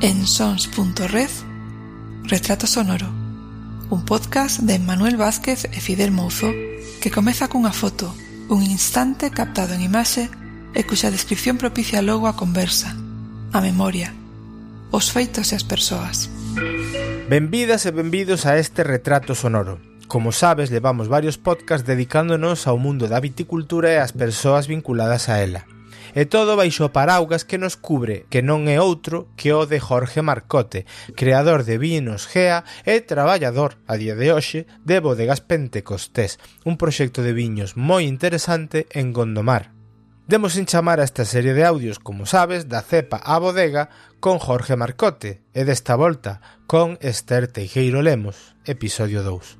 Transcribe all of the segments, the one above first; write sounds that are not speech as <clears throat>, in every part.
en sons.red Retrato Sonoro un podcast de Manuel Vázquez e Fidel Mouzo que comeza cunha foto un instante captado en imaxe e cuxa descripción propicia logo a conversa a memoria os feitos e as persoas Benvidas e benvidos a este Retrato Sonoro Como sabes, levamos varios podcasts dedicándonos ao mundo da viticultura e ás persoas vinculadas a ela. E todo baixo paraugas que nos cubre, que non é outro que o de Jorge Marcote, creador de vinos Gea e traballador, a día de hoxe, de Bodegas Pentecostés, un proxecto de viños moi interesante en Gondomar. Demos en chamar a esta serie de audios, como sabes, da cepa a bodega con Jorge Marcote e desta volta con Esther Teijeiro Lemos, episodio 2.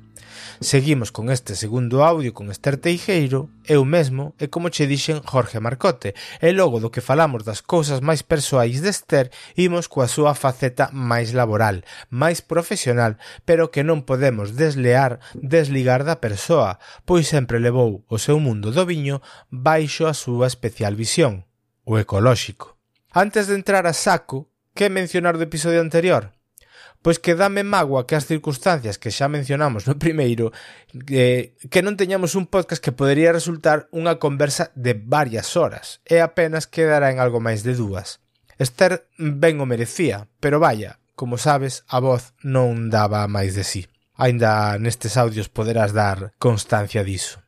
Seguimos con este segundo audio con Esther Teijeiro, eu mesmo e como che dixen Jorge Marcote, e logo do que falamos das cousas máis persoais de Esther, imos coa súa faceta máis laboral, máis profesional, pero que non podemos deslear, desligar da persoa, pois sempre levou o seu mundo do viño baixo a súa especial visión, o ecolóxico. Antes de entrar a saco, que mencionar do episodio anterior? pois que dame magua que as circunstancias que xa mencionamos no primeiro eh, que non teñamos un podcast que podería resultar unha conversa de varias horas e apenas quedará en algo máis de dúas. Esther ben o merecía, pero vaya, como sabes, a voz non daba máis de sí. Ainda nestes audios poderás dar constancia diso.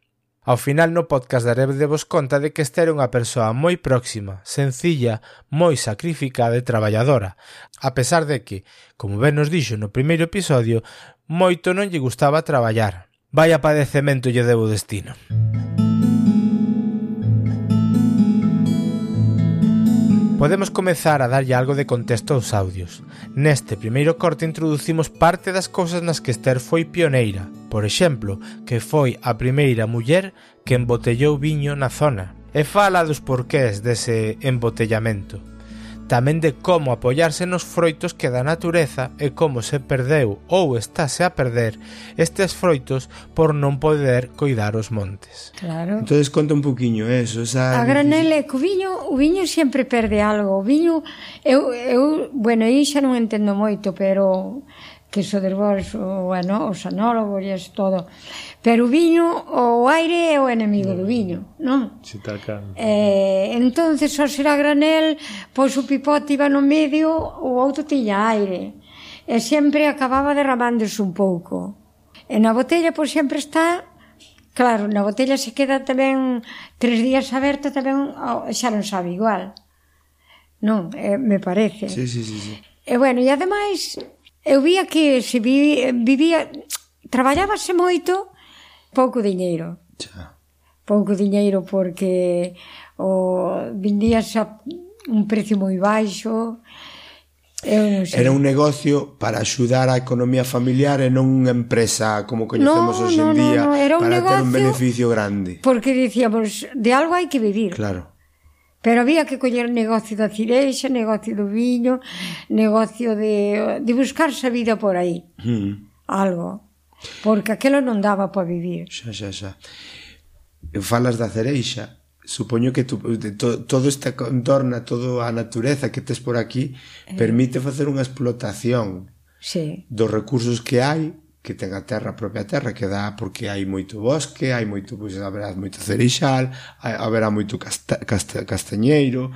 Ao final no podcast vos conta de que Esther é unha persoa moi próxima, sencilla, moi sacrificada e traballadora, a pesar de que, como ben nos dixo no primeiro episodio, moito non lle gustaba traballar. Vaya padecemento lle debo destino. Música Podemos comezar a darlle algo de contexto aos audios. Neste primeiro corte introducimos parte das cousas nas que Esther foi pioneira, por exemplo, que foi a primeira muller que embotellou viño na zona, e fala dos porqués dese embotellamento tamén de como apoiarse nos froitos que da natureza e como se perdeu ou estáse a perder estes froitos por non poder coidar os montes. Claro. Entonces conta un poquinho eso, esa A granele, que o viño, o viño sempre perde algo. O viño eu eu, bueno, aí xa non entendo moito, pero que so des vos o ano, os anólogos e todo. Pero o viño, o aire é o enemigo do mm. viño, non? Si tacan. Eh, entonces só será granel, pois o pipote iba no medio, o outro tiña aire. E sempre acababa derramándose un pouco. E na botella, pois sempre está Claro, na botella se queda tamén tres días aberta tamén xa non sabe igual. Non, eh, me parece. Sí, sí, sí, sí. E bueno, e ademais eu vía que se vi, vivía, traballábase moito, pouco diñeiro. Xa. Pouco diñeiro porque o vendías a un precio moi baixo. Eu non sei. Era un negocio para axudar a economía familiar e non unha empresa como coñecemos no, hoxe en no, día no, no. Era un para ter un beneficio grande. Porque dicíamos, de algo hai que vivir. Claro. Pero había que coller negocio da cireixa, negocio do viño, negocio de, de buscarse a vida por aí. Mm. Algo. Porque aquilo non daba para vivir. Xa, xa, xa. Falas da cereixa. Supoño que tu, to, todo esta contorna, toda a natureza que tes por aquí, eh. permite facer unha explotación sí. dos recursos que hai que ten a terra, a propia terra, que dá porque hai moito bosque, hai moito, pois, haberá moito cereixal, hai, haberá moito casta, casta, castañeiro,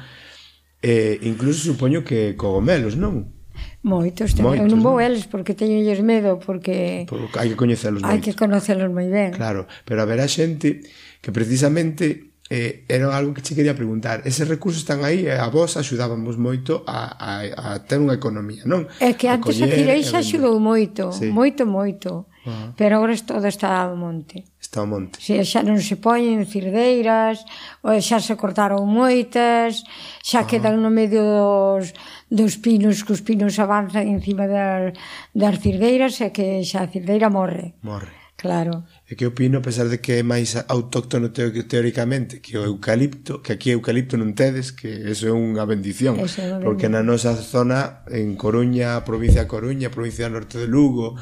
e incluso supoño que cogomelos, non? Moitos, moitos eu non vou eles porque teño medo, porque... porque hai que coñecelos moito. Hai que conocelos moi ben. Claro, pero haberá xente que precisamente eh, era algo que che quería preguntar. Eses recursos están aí e a vos axudábamos moito a, a, a ter unha economía, non? É que antes a, coller, a Tireixas axudou moito, sí. moito, moito. Uh -huh. Pero agora todo está ao monte. Está ao monte. Si, xa non se poñen cirdeiras, xa se cortaron moitas, xa uh -huh. quedan no medio dos, dos pinos, que os pinos avanzan encima das, das cirdeiras e que xa a cirdeira morre. Morre. Claro e que opino, a pesar de que é máis autóctono teo que teóricamente que o eucalipto, que aquí eucalipto non tedes, que eso é unha bendición, é unha porque na nosa zona, en Coruña, provincia de Coruña, provincia do norte de Lugo,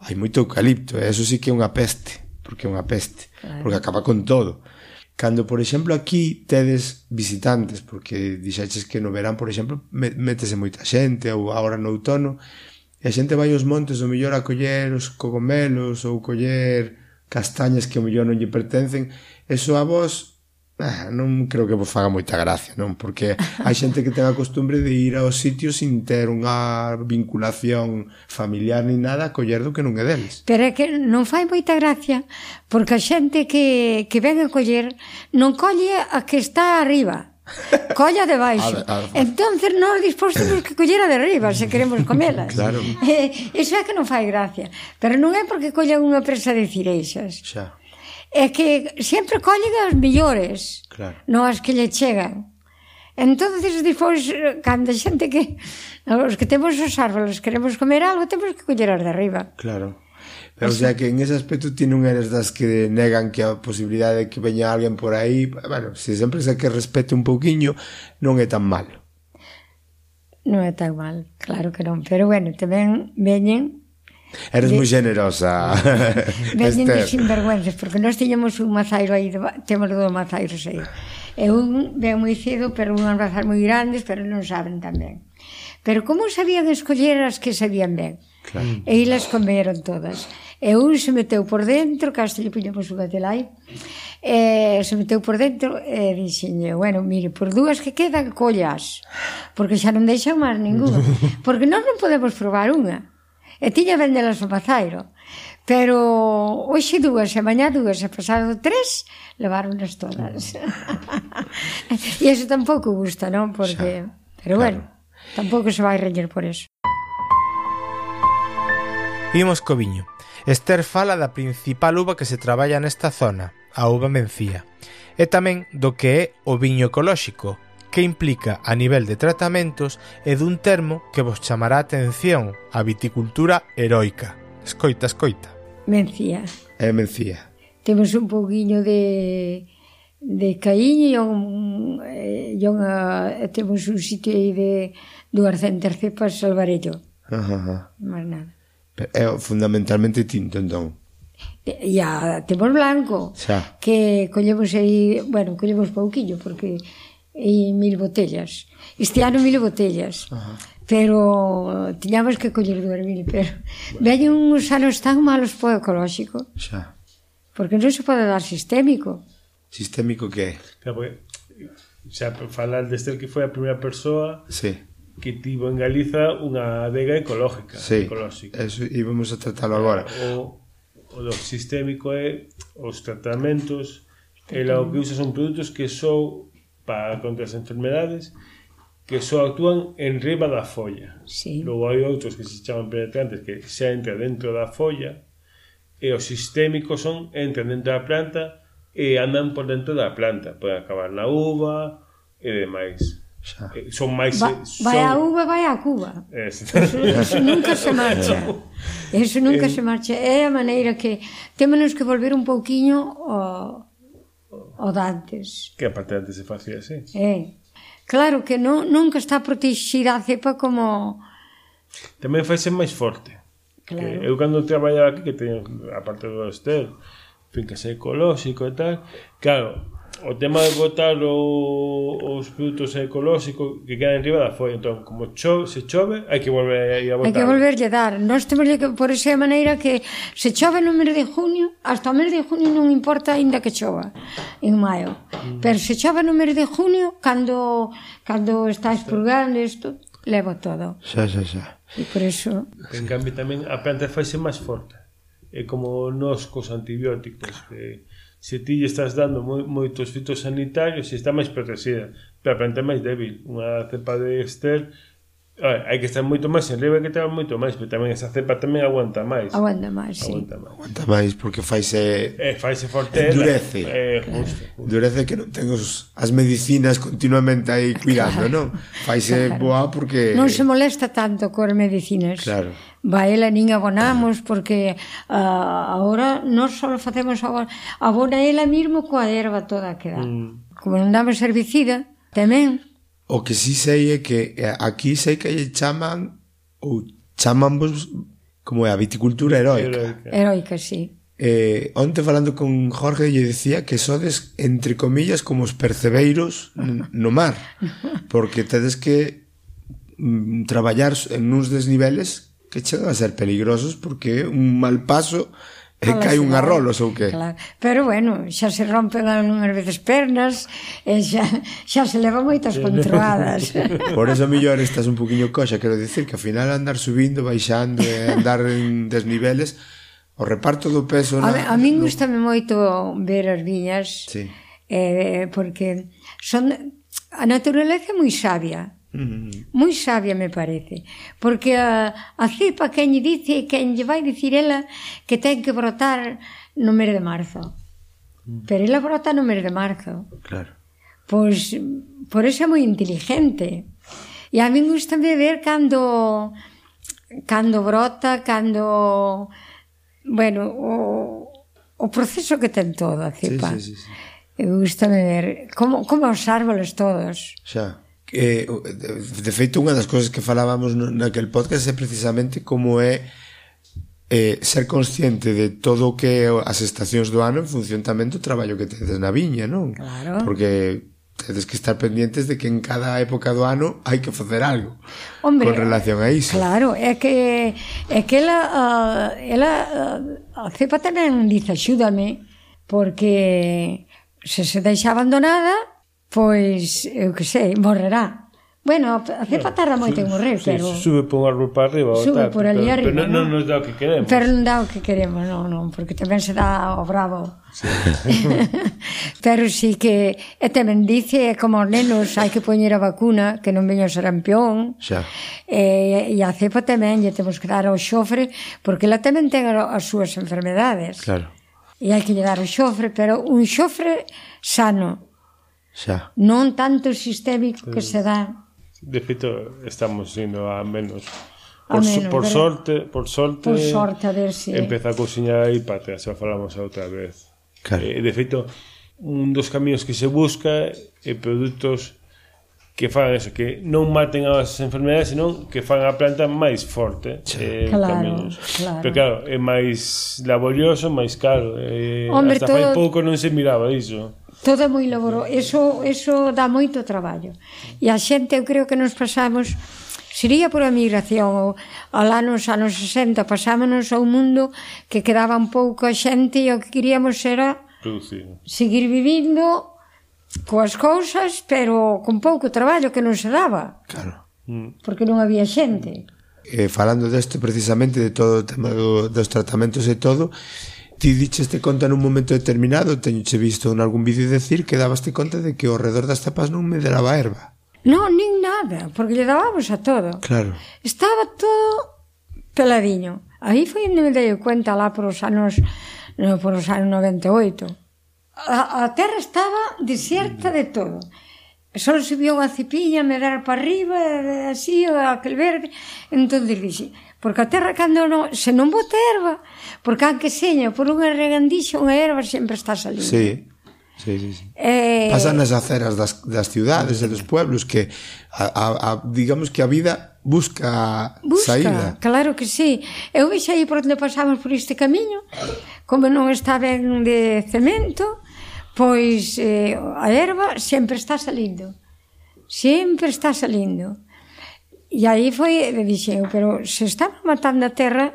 hai moito eucalipto, e eso sí que é unha peste, porque é unha peste, claro. porque acaba con todo. Cando, por exemplo, aquí tedes visitantes, porque dixaches que no verán, por exemplo, métese moita xente, ou agora no outono, e a xente vai aos montes, o mellor a coller os cogomelos, ou coller castañas que ao mellor non lle pertencen, eso a vos ah, non creo que vos faga moita gracia, non? Porque hai xente que ten a costumbre de ir aos sitios sin ter unha vinculación familiar ni nada, coller do que non é deles. Pero é que non fai moita gracia, porque a xente que, que ven a coller non colle a que está arriba, <laughs> Colla de baixo. A, a, Entonces nós dispósemos que collera de riba se queremos comelas. <laughs> Claro. <laughs> Eh, iso é que non fai gracia. Pero non é porque collan unha presa de cireixas. Xa. É que sempre collen as millores. Claro. Non as que lle chegan. Entonces, despois, cando a xente que... Os que temos os árboles, queremos comer algo, temos que coller as de arriba. Claro. Pero, o sea que en ese aspecto ti non eres das que negan que a posibilidade de que veña alguén por aí, bueno, se sempre se que respete un pouquiño, non é tan malo. Non é tan mal, claro que non, pero bueno, tamén veñen Eres de... moi generosa. <laughs> Veñen de sinvergüenzas, porque nós tiñamos un mazairo aí, de... temos dos mazairos aí. E un ben moi cedo, pero unhas razas moi grandes, pero non saben tamén. Pero como sabían escoller as que sabían ben? Claro. E ilas comeron todas. E un se meteu por dentro, casi lle puñamos unha telai, e se meteu por dentro e dixenlle, bueno, mire, por dúas que quedan collas, porque xa non deixan máis ninguna, <laughs> porque nós non podemos probar unha. E tiña vendelas o mazairo. Pero hoxe dúas e mañá dúas e pasado tres levaronas todas. <laughs> e eso tampouco gusta, non? Porque... Xa, pero claro. bueno, tampouco se vai reñer por eso. Imos co viño. Esther fala da principal uva que se traballa nesta zona, a uva mencía, e tamén do que é o viño ecolóxico, que implica a nivel de tratamentos e dun termo que vos chamará a atención, a viticultura heroica. Escoita, escoita. Mencía. É mencía. Temos un pouquiño de de caíño e un, eh, e unha, eh, temos un sitio aí de 200 cepas salvarello. Ajá, ajá. Más nada. É fundamentalmente tinto, entón. E a temos blanco, xa. que collemos aí, bueno, collemos pouquillo, porque e mil botellas. Este ano mil botellas. Ajá. Pero tiñamos que coller dúas mil, pero bueno. veñen uns anos tan malos po ecolóxico. Xa. Porque non se pode dar sistémico. Sistémico que é? Pero porque, xa falar desde que foi a primeira persoa sí que tivo en Galiza unha adega ecológica, sí, ecolóxica. Eso íbamos a tratalo agora. O, o do sistémico é os tratamentos, ela o que usa son produtos que só para contra as enfermedades que só actúan en riba da folla. Sí. Logo hai outros que se chaman penetrantes que xa entra dentro da folla e os sistémicos son entran dentro da planta e andan por dentro da planta, poden acabar na uva e demais. Xa. Eh, son máis... Va, eh, son... vai a uva, vai a Cuba. Eh, eso, eso nunca se marcha. <laughs> Eso nunca se marcha. É a maneira que temenos que volver un pouquiño ao, ao dantes. Que aparte antes se facía así. É. Claro que non, nunca está protegida a cepa como... Tamén faise máis forte. Claro. Que eu cando traballaba aquí, que teño a parte do Estel, fin, que sei ecolóxico e tal, claro, o tema de botar o, os produtos ecolóxicos que quedan riba da foi entón, como chove, se chove, hai que volver a botar. Hai que volverlle dar. Nós temos que, por esa maneira que se chove no mes de junio, hasta o mes de junio non importa aínda que chova en maio. Mm. Pero se chove no mes de junio, cando cando está expurgando isto, levo todo. Xa, xa, xa. E por eso... En cambio tamén a planta faise máis forte. É como nos cos antibióticos que se ti lle estás dando moi, moitos fitosanitarios e está máis protegida, pero a planta é máis débil. Unha cepa de ester hai que estar moito máis en riba que te moito máis, pero tamén esa cepa tamén aguanta máis. Aguanta máis, sí. Aguanta máis, aguanta máis porque faise eh, faise forte, endurece. Eh, justo, justo. Endurece que non ten os, as medicinas continuamente aí cuidando, claro, non? Faise claro. boa porque Non se molesta tanto coas medicinas. Claro. Baela nin abonamos porque ah, uh, agora non só facemos agora, abona ela mesmo coa erva toda que dá. Mm. Como non damos herbicida, tamén O que sí sei é que eh, aquí sei que lle chaman ou chaman vos como é a viticultura heroica. Heroica, heroica sí. Eh, onte falando con Jorge lle decía que sodes entre comillas como os percebeiros no mar, <laughs> porque tedes que mm, traballar en uns desniveles que chegan a ser peligrosos porque un mal paso e Ola, eh, cai un arrolos ou que? Claro. Pero bueno, xa se rompen unhas veces pernas e xa, xa se leva moitas controladas. <laughs> Por eso mellor estás un poquinho coxa, quero dicir que ao final andar subindo, baixando e andar en desniveles o reparto do peso na, A, a min gustame moito ver as viñas sí. eh, porque son a natureza é moi sabia Mm. Moi sabia me parece, porque ah, a, a cepa quen lle dice, quen lle vai dicir ela que ten que brotar no mes de marzo. Mm. Pero ela brota no mes de marzo. Claro. Pois por eso é moi inteligente. E a min gusta ver cando cando brota, cando bueno, o, o proceso que ten toda a cepa. Sí, sí, sí, sí. gusta ver como como os árboles todos. Xa eh, de feito unha das cousas que falábamos naquel podcast é precisamente como é eh, ser consciente de todo o que as estacións do ano en función tamén do traballo que tedes na viña, non? Claro. Porque tedes que estar pendientes de que en cada época do ano hai que facer algo Hombre, con relación a iso. Claro, é que é que ela uh, ela uh, a cepa tamén dice axúdame porque se se deixa abandonada pois, eu que sei, morrerá. Bueno, a cepa tarda moito en morrer, sí, pero... Sube por un árbol para arriba. Sube tal, por ali arriba, Pero non nos dá o que queremos. Pero non dá o que queremos, non, non, porque tamén se dá o bravo. Sí. <laughs> pero sí que... E tamén dice, como os nenos, hai que poñer a vacuna, que non veño sarampión. Xa. E, e a cepa tamén, lle temos que dar o xofre, porque ela tamén ten as súas enfermedades. Claro. E hai que lle dar o xofre, pero un xofre sano xa. Non tanto sistémico que se dá. De feito, estamos indo a menos por, menos, por pero, sorte, por sorte, por sorte a ver si... empeza a cociñar aí para xa falamos a outra vez. Claro. Eh, de feito, un dos camiños que se busca é produtos que fagan eso, que non maten as enfermedades, senón que fan a planta máis forte. Eh, claro, caminos. claro. Pero claro, é máis laborioso, máis caro. Eh, Hombre, hasta todo... fai pouco non se miraba iso. Todo é moi laboroso, eso, eso dá moito traballo. E a xente, eu creo que nos pasamos, sería por a migración, ou alá nos anos 60, pasámonos a un mundo que quedaba un pouco a xente e o que queríamos era Producir. seguir vivindo coas cousas, pero con pouco traballo que non se daba. Claro. Mm. Porque non había xente. Eh, falando deste precisamente de todo o tema do, dos tratamentos e todo Ti dicheste conta nun momento determinado, teñoche visto en algún vídeo decir que dabaste conta de que ao redor das tapas non me deraba erva. Non, nin nada, porque lle dábamos a todo. Claro. Estaba todo peladiño. Aí foi onde me dei cuenta lá por os anos no, por os anos 98. A, a terra estaba desierta de todo. Só subía unha cipiña, me dar para arriba, así, aquel verde. Entón dixi, Porque a terra cando non, se non bota erva, porque aunque seña por unha regandixa, unha erva sempre está salindo. Sí. Sí, sí, sí. Eh... Pasan nas aceras das, das ciudades e dos pueblos que a, a, a, digamos que a vida busca, busca saída. Claro que sí. Eu vexo aí por onde pasamos por este camiño, como non está ben de cemento, pois eh, a erva sempre está salindo. Sempre está salindo. E aí foi, dixen, pero se estamos matando a terra,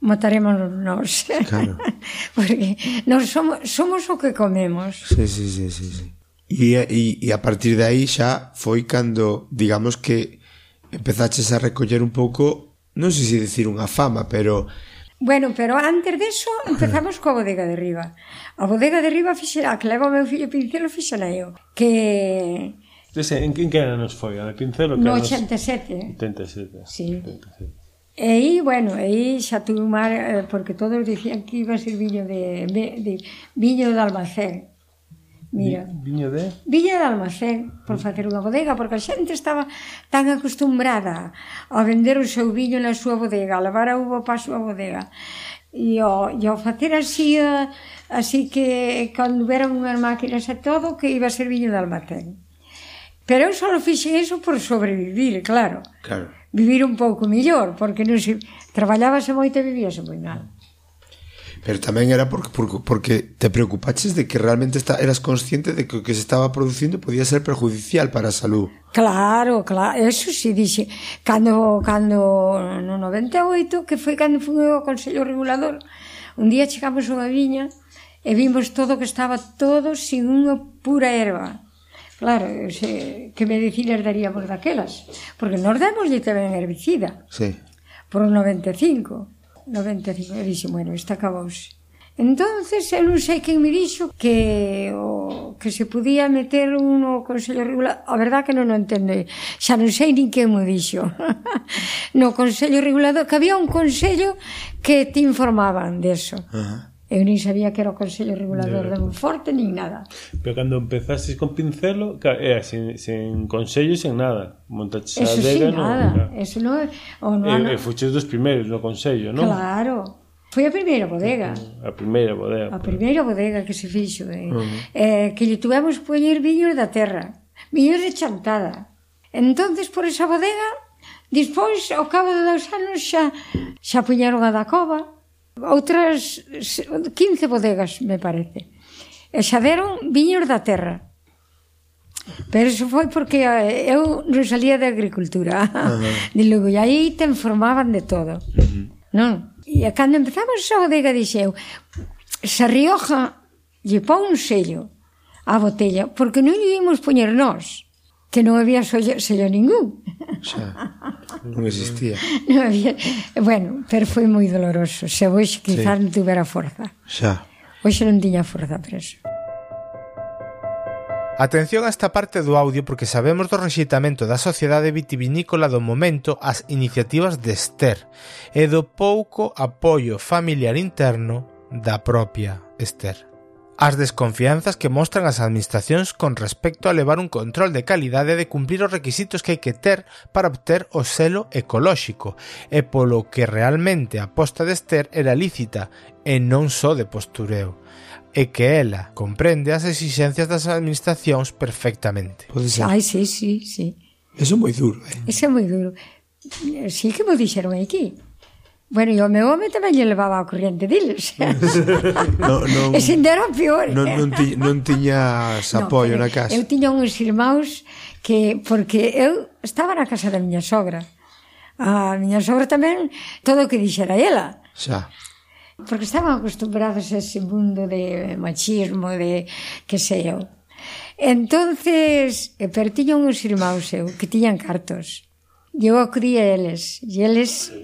mataremos nós. Claro. <laughs> Porque nós somos, somos o que comemos. Sí, sí, sí, sí, sí. E, e, e a partir de aí xa foi cando, digamos que empezaches a recoller un pouco, non sei se dicir unha fama, pero Bueno, pero antes deso empezamos coa bodega de riba. A bodega de riba fixera, que leva o meu fillo pincel, fixera eu. Que Dese, en, en que ano nos foi? A de pincel o que No 87. 87. Sí. 87. E aí, bueno, e aí xa tuve mar, eh, porque todos dicían que iba a ser viño de, de, de viño de Almacén. Mira. Viño de? Viño de almacén, por facer unha bodega, porque a xente estaba tan acostumbrada a vender o seu viño na súa bodega, a lavar a uva para a súa bodega. E ao, e ao facer así, eh, así que cando huberan unhas máquinas e todo, que iba a ser viño de almacén. Pero eu só fixen eso por sobrevivir, claro. Claro. Vivir un pouco mellor, porque non se... Traballábase moito e vivíase moi mal. Pero tamén era porque, porque, porque te preocupaches de que realmente está, eras consciente de que o que se estaba producindo podía ser perjudicial para a salud. Claro, claro, eso si sí, dixe. Cando, cando no 98, que foi cando fui ao Consello Regulador, un día chegamos a unha viña e vimos todo que estaba todo sin unha pura erva Claro, se, que medicinas daríamos daquelas? Porque nos demos de tamén herbicida. Sí. Por 95. 95, e dixo, bueno, está acabouse. Entonces, eu non sei quen me dixo que o, que se podía meter un no Consello Regulador, a verdad que non o entende, xa non sei nin quen me dixo. <laughs> no Consello Regulador, que había un consello que te informaban deso. Uh -huh. Eu nin sabía que era o Consello Regulador de Monforte, nin nada. Pero cando empezaste con pincelo, era sen, sen consello, sen nada. Montaste Eso sí, no, nada. No, Eso no, o no, e, no. e fuches dos primeiros no Consello, non? Claro. Foi a primeira bodega. A primeira bodega. A primeira bodega que se fixo. Eh? Uh -huh. eh, que lle tuvemos poñer viños da terra. Viños de chantada. Entonces por esa bodega, despois, ao cabo de dous anos, xa, xa puñeron a da cova, outras 15 bodegas, me parece. E xa deron viños da terra. Pero iso foi porque eh, eu non salía de agricultura. Uh -huh. De logo, e aí te informaban de todo. Uh -huh. Non? E cando empezamos esa bodega, dixeu, se Rioja lle pon un sello á botella, porque non lle imos poñer nós que non había sollo, sello ningún. Xa, non existía. <laughs> non había, bueno, pero foi moi doloroso. Se hoxe quizás sí. non tuvera forza. Xa. Hoxe non tiña forza para eso. Atención a esta parte do audio porque sabemos do rexeitamento da sociedade vitivinícola do momento ás iniciativas de Esther e do pouco apoio familiar interno da propia Esther. As desconfianzas que mostran as administracións con respecto a levar un control de calidade de cumplir os requisitos que hai que ter para obter o selo ecolóxico e polo que realmente a posta de Esther era lícita e non só de postureo e que ela comprende as exixencias das administracións perfectamente. Pode ser. Ai, sí, sí, sí. Eso é moi duro, eh? Ese é moi duro. Sí que me dixeron aquí. Bueno, e o meu home tamén lle levaba a corriente diles. <laughs> no, non, e sin era peor. Non, non, ti, non tiñas apoio no, na casa. Eu tiña uns irmãos que, porque eu estaba na casa da miña sogra. A miña sogra tamén, todo o que dixera ela. Xa. Porque estaban acostumbrados a ese mundo de machismo, de que sei eu. Entonces, eh, pero tiña uns irmãos eu que tiñan cartos. Eu acudía a eles. E eles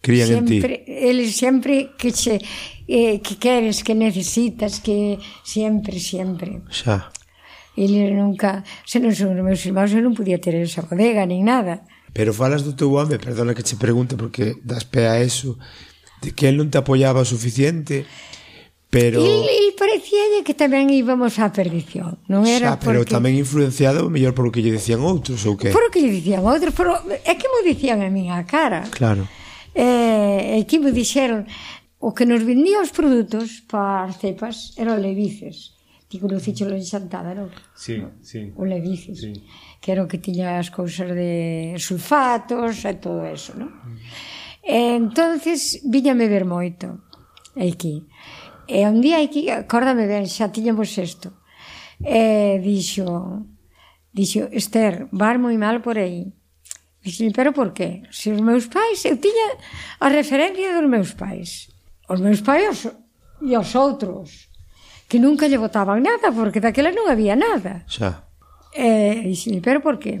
crían sempre, en ti. Eles sempre que che eh, que queres, que necesitas, que sempre, sempre. Xa. Eles nunca, se non son meus irmãos, eu non podía ter esa bodega nin nada. Pero falas do teu home, perdona que che pregunte porque das pé a eso, de que el non te apoiaba o suficiente. Pero... E, e parecía que tamén íbamos á perdición non era Xa, porque... pero tamén influenciado mellor por o que lle dicían outros ou que? Por o que lle dicían outros pero é que mo dicían a min a cara claro E, e aquí me dixeron o que nos vendía os produtos para as cepas eran levices. Ti conocíchelo en Xantada, non? Sí, sí. O levices. Sí. Que era o que tiña as cousas de sulfatos e todo eso, non? E, entonces viñame ver moito aquí. E un día aquí, acórdame ben, xa tiñamos isto. E dixo, dixo, Esther, vas moi mal por aí Dixen, pero por qué? Se os meus pais, eu tiña a referencia dos meus pais. Os meus pais os, e os outros, que nunca lle votaban nada, porque daquela non había nada. Xa. E dixen, pero por qué?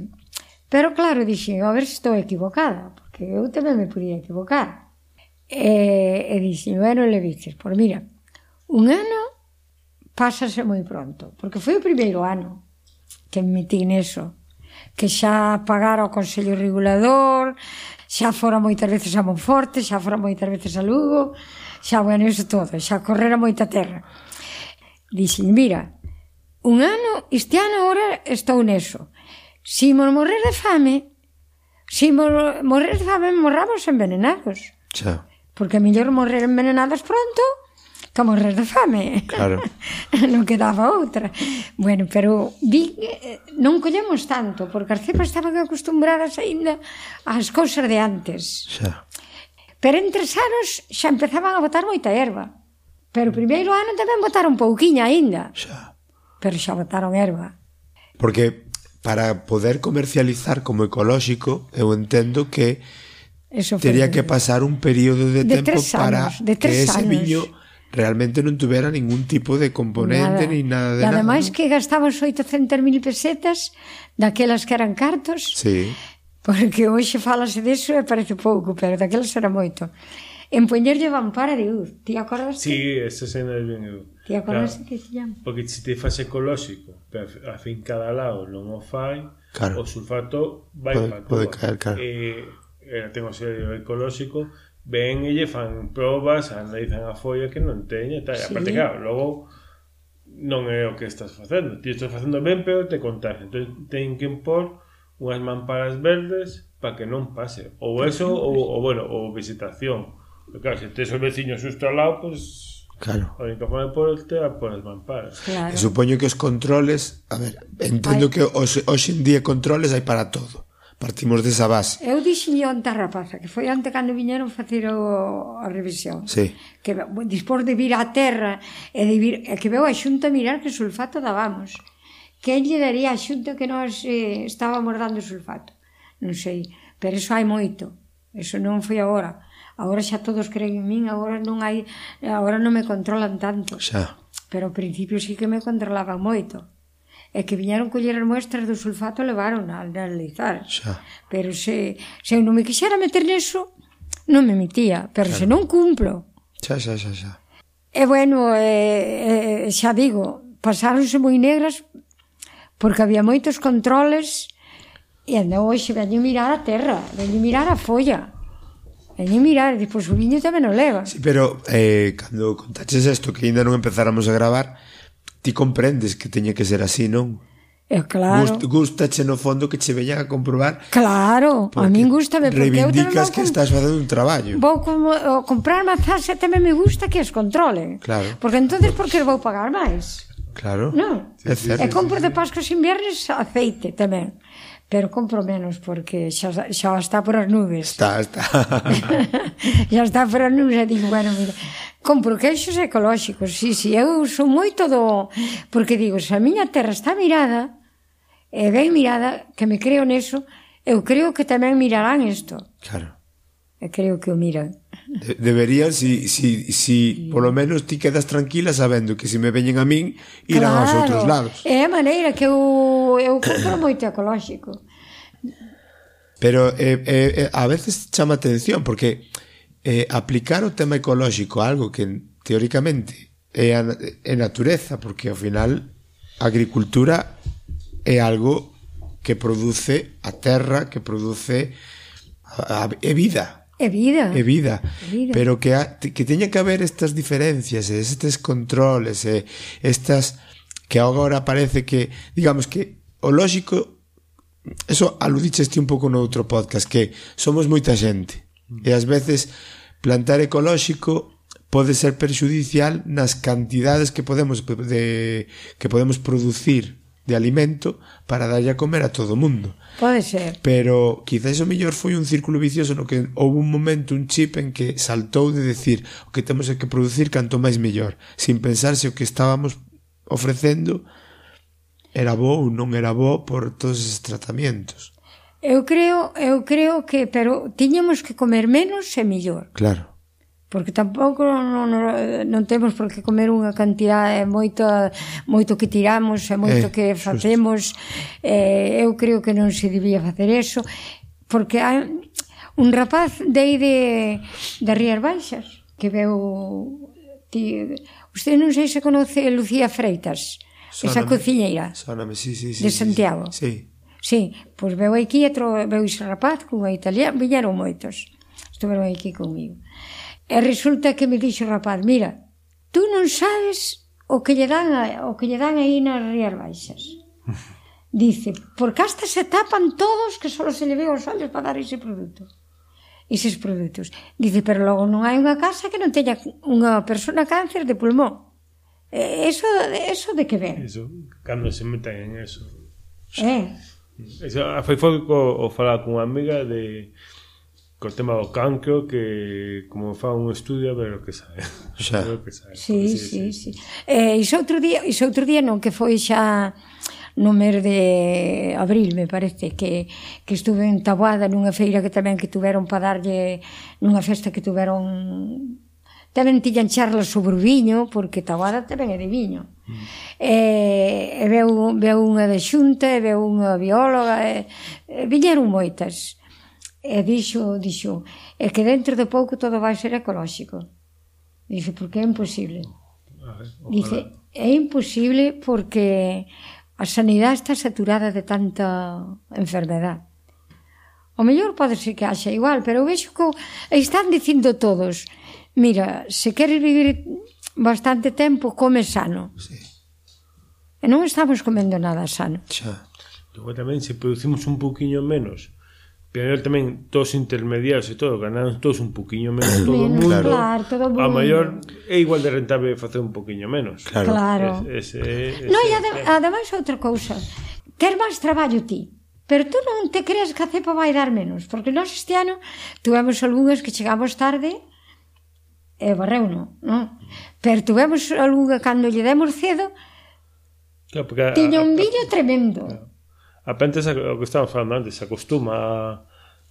Pero claro, dixen, a ver se estou equivocada, porque eu tamén me podía equivocar. E, e dixen, bueno, le dices, por mira, un ano pásase moi pronto, porque foi o primeiro ano que me metí neso que xa pagara o Consello Regulador, xa fora moitas veces a Monforte, xa fora moitas veces a Lugo, xa, bueno, iso todo, xa correra moita terra. Dixen, mira, un ano, este ano ahora estou neso. Si mor morrer de fame, si mor morrer de fame, morramos envenenados. Xa. Porque mellor morrer envenenados pronto que morrer de fame. Claro. <laughs> non quedaba outra. Bueno, pero vi eh, non collemos tanto, porque as cepas estaban acostumbradas aínda ás cousas de antes. Xa. Pero entre anos xa empezaban a botar moita erva. Pero o primeiro ano tamén botaron pouquiña aínda. Xa. Pero xa botaron erva. Porque para poder comercializar como ecolóxico, eu entendo que Eso tería que pasar un período de, de tempo anos, para de que ese anos. viño realmente non tuvera ningún tipo de componente nada. ni nada de e ademais nada, que gastaban 800.000 pesetas daquelas que eran cartos sí. porque hoxe falase deso e parece pouco pero daquelas era moito en poñerlle vampara de luz ti acordas? Sí, esa cena é ben eu ti acordas claro, que se llama? porque se te faz ecolóxico pero a fin cada lado non o fai claro. o sulfato vai pode, para pode caer, claro. eh, era, ten o sello ecolóxico ven e lle fan probas, analizan a folla que non teña, tal. Sí. Aparte, claro, logo non é o que estás facendo. Ti estás facendo ben, pero te contagia. Entón, ten que impor unhas mamparas verdes para que non pase. Ou eso, ou, ou bueno, ou visitación. Porque, claro, se tes o veciño susto ao lado, pois... Pues, Claro. O único forma de porte a por as mamparas. Claro. E supoño que os controles, a ver, entendo hai... que os, hoxe en día controles hai para todo. Partimos desa base. Eu dixinlle onta rapaza, que foi ante cando viñeron facer o, a revisión. Sí. Que dispor de vir á terra e de vir, e que veu a xunta mirar que sulfato dábamos. Que lle daría a xunta que nós eh, estábamos dando sulfato. Non sei, pero eso hai moito. Eso non foi agora. Agora xa todos creen en min, agora non hai, agora non me controlan tanto. Xa. Pero ao principio sí que me controlaban moito e que viñeron coller as muestras do sulfato e levaron a analizar. Xa. Pero se, se eu non me quixera meter neso, non me metía, pero claro. se non cumplo. Xa, xa, xa, xa. E bueno, eh, eh, xa digo, pasáronse moi negras porque había moitos controles e anda hoxe veño mirar a terra, veño mirar a folla. Veño mirar, e despois o viño tamén o leva. Sí, pero eh, cando contaches isto que ainda non empezáramos a gravar, ti comprendes que teña que ser así, non? É claro. Gust, gustache no fondo que che veñan a comprobar. Claro, a min gustame porque reivindicas eu que estás facendo un traballo. Vou como, comprar mazás e tamén me gusta que as controlen. Claro. Porque entonces por que vou pagar máis? Claro. Non. É certo. E compro de Pascos e Inviernes aceite tamén. Pero compro menos porque xa, xa está por as nubes. Está, está. <laughs> xa está por as nubes e digo, bueno, mira, Compro queixos ecolóxicos, sí, sí, eu sou moito do... Porque digo, se a miña terra está mirada, e ben mirada, que me creo neso, eu creo que tamén mirarán isto. Claro. Eu creo que o miran. De, deberían, si, si, si polo menos ti quedas tranquila sabendo que se si me veñen a min, irán claro, aos outros lados. É a maneira que eu, eu compro <clears throat> moito ecolóxico. Pero eh, eh, eh, a veces chama atención, porque eh, aplicar o tema ecolóxico a algo que teóricamente é a é natureza, porque ao final a agricultura é algo que produce a terra, que produce a, a, é vida. É vida. É vida. É vida. Pero que, ha, que teña que haber estas diferencias, estes controles, estas que agora parece que, digamos que o lógico eso aludicheste un pouco no outro podcast que somos moita xente e ás veces plantar ecolóxico pode ser perxudicial nas cantidades que podemos de, que podemos producir de alimento para darlle a comer a todo o mundo. Pode ser. Pero quizás o mellor foi un círculo vicioso no que houve un momento, un chip en que saltou de decir o que temos é que producir canto máis mellor, sin pensar se o que estábamos ofrecendo era bo ou non era bo por todos os tratamientos. Eu creo, eu creo que, pero tiñemos que comer menos e mellor. Claro. Porque tampouco non, non, non temos por que comer unha cantidad é eh, moito, moito que tiramos, é moito eh, que facemos. Eh, eu creo que non se debía facer eso, porque hai un rapaz de aí de, de Rías Baixas que veu ti, usted non sei se conoce Lucía Freitas, Sóname, esa cociñeira. Sóname, sí, sí, sí, de Santiago. Sí. sí. Sí, pois veu aquí e tro, veu ese rapaz cunha italiana, viñeron moitos, estuveron aquí comigo. E resulta que me dixo o rapaz, mira, tú non sabes o que lle dan, o que lle dan aí nas Rías Baixas. <laughs> Dice, porque hasta se tapan todos que só se lle ve os ollos para dar ese produto eses produtos. Dice, pero logo non hai unha casa que non teña unha persona cáncer de pulmón. Eso, eso de que ven. Eso, cando se meten en eso. Eh, Ah, foi foi co, o falar cunha amiga de co tema do cancro que como fa un estudio a ver o que sabe. <laughs> Xa. O que sabe. Sí, sí, sí, sí. Eh, iso outro día, iso outro día non que foi xa no mes de abril, me parece, que, que estuve en Taboada nunha feira que tamén que tuveron para darlle nunha festa que tuveron tamén tiñan charlas sobre o viño, porque Taboada tamén é de viño e, e veu, veu unha de xunta e veu unha bióloga e, e viñeron moitas. E dixo, dixo é que dentro de pouco todo vai ser ecolóxico. Dice, porque é imposible? Ah, eh, Dice, é imposible porque a sanidade está saturada de tanta enfermedade O mellor pode ser que haxa igual, pero vexo que están dicindo todos, mira, se queres vivir bastante tempo come sano. Sí. E non estamos comendo nada sano. Xa. Logo tamén se producimos un poquinho menos, pero tamén todos intermediarios e todo, ganamos todos un poquinho menos todo menos, o mundo. Claro, claro todo mundo. A maior é igual de rentable facer un poquinho menos. Claro. claro. Es, ese, ese, no, e ade ademais outra cousa. Ter máis traballo ti. Pero tú non te creas que a cepa vai dar menos, porque nós este ano tuvemos algunhas que chegamos tarde e barreuno, non? Pero tuvemos algunha cando lle demos cedo, claro, porque tiña un viño tremendo. A pente, o que estamos falando antes, se acostuma a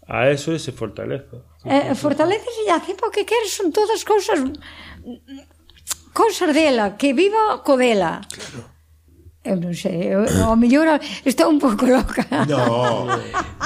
a eso e se fortalece. Eh, fortalece e a cepa que queres son todas cousas cousas dela, que viva co dela. Claro. Eu non sei, eu, ao mellor estou un pouco loca. No,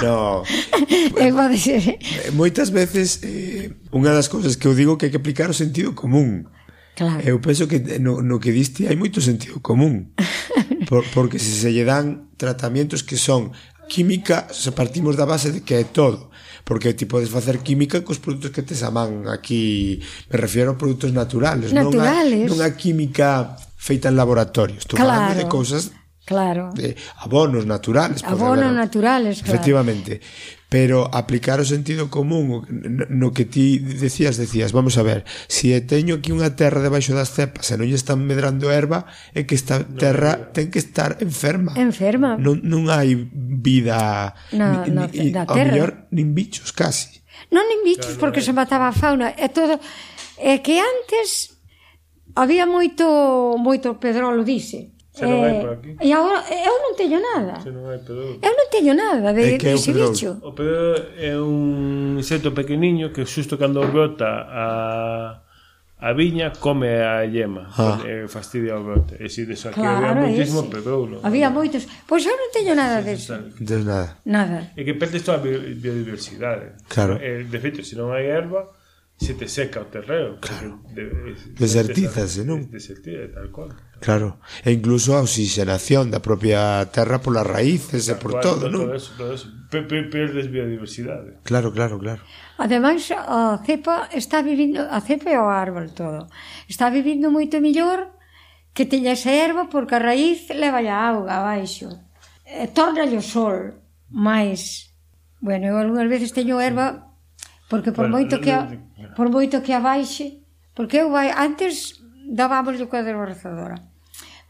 no. <laughs> É, pode ser. Moitas veces, eh, unha das cousas que eu digo que hai que aplicar o sentido común. Claro. Eu penso que no, no que diste hai moito sentido común. <laughs> Por, porque se se lle dan tratamientos que son química, se partimos da base de que é todo porque ti podes facer química cos produtos que tes a man aquí, me refiero a produtos naturales, naturales. non a, non a química feita en laboratorio. Estou claro. falando de cousas Claro. De abonos naturales. Abonos haber... naturales, claro. Efectivamente. Pero aplicar o sentido común no que ti decías, decías, vamos a ver, se si teño aquí unha terra debaixo das cepas e non lle están medrando erva, é que esta terra ten que estar enferma. Enferma. Non, non hai vida na, ni, na, ni, da terra. Mellor, nin bichos, casi. Non nin bichos, claro, porque no se mataba a fauna. É todo... É que antes Había moito moito pedrolo, dice. Se non hai eh, por aquí. E agora eu non teño nada. Se non hai pedrolo. Eu non teño nada de, é que de ese pedrolo. bicho. O pedrolo é un insecto pequeniño que xusto cando brota a a viña come a yema, ah. e fastidia o brote. E si deso aquí claro, había moitísimo pedrolo. Había moitos. Pois eu non teño nada sí, deso. De nada. Nada. E que perdes toda a biodiversidade. Claro. E, de feito, se non hai erva, se te seca o terreo. Claro. Desertízase, non? Desertízase, tal cual. Claro. E incluso a oxigenación da propia terra polas raíces claro, e por cual, todo, non? Todo eso, todo eso. Pe, pe, perdes biodiversidade. Claro, claro, claro. Ademais, a cepa está vivindo, a cepa é o árbol todo. Está vivindo moito mellor que teña esa erva porque a raíz leva a auga abaixo. E torna o sol máis. Bueno, eu algunhas veces teño erva Porque por bueno, moito que a, claro. por moito que a baixe, porque eu vai, antes dábamoslle coa desbrozadora.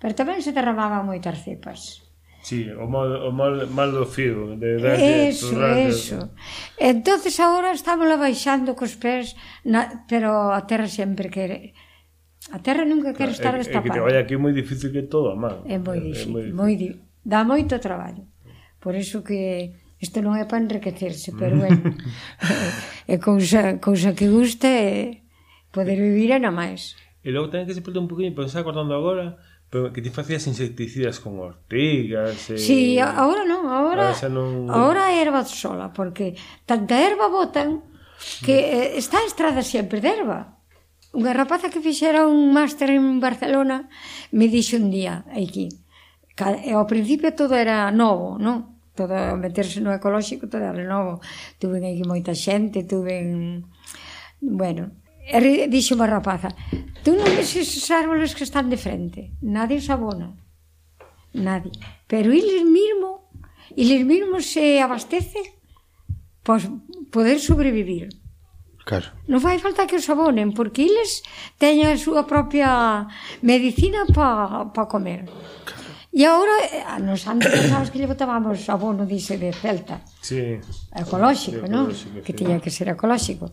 Pero tamén se derramaban moitas cepas. Sí, o mal, o mal, mal do fío de darlle, Eso, darlle... eso Entonces agora estamos baixando cos pés na, Pero a terra sempre quere A terra nunca quere estar destapada É que te vai aquí moi difícil que todo a man É moi difícil, é moi difícil. Moi, dá moito traballo Por iso que Isto non é para enriquecerse, <laughs> pero bueno, é, é cousa, cousa que gusta é poder vivir é na máis. E logo tamén que se perde un poquinho, pero está acordando agora, pero que ti facías insecticidas con ortigas e... Si, sí, agora non, agora, agora, non... agora é erva sola, porque tanta erva botan que mm. eh, está a estrada sempre de erva. Unha rapaza que fixera un máster en Barcelona me dixo un día aquí, ao principio todo era novo, non? todo meterse no ecolóxico, todo era novo. Tuve aquí moita xente, tuve... Bueno, e dixo unha rapaza, tú non ves esos árboles que están de frente, nadie os abona, nadie. Pero eles mismo, eles mismo se abastece pois poder sobrevivir. Claro. Non fai falta que os abonen, porque eles teñen a súa propia medicina para pa comer. Claro. E agora, eh, nos anos pensábamos <coughs> que lle botábamos abono dice de Celta. Sí. Ecolóxico, sí, non? Que tiña que ser ecolóxico.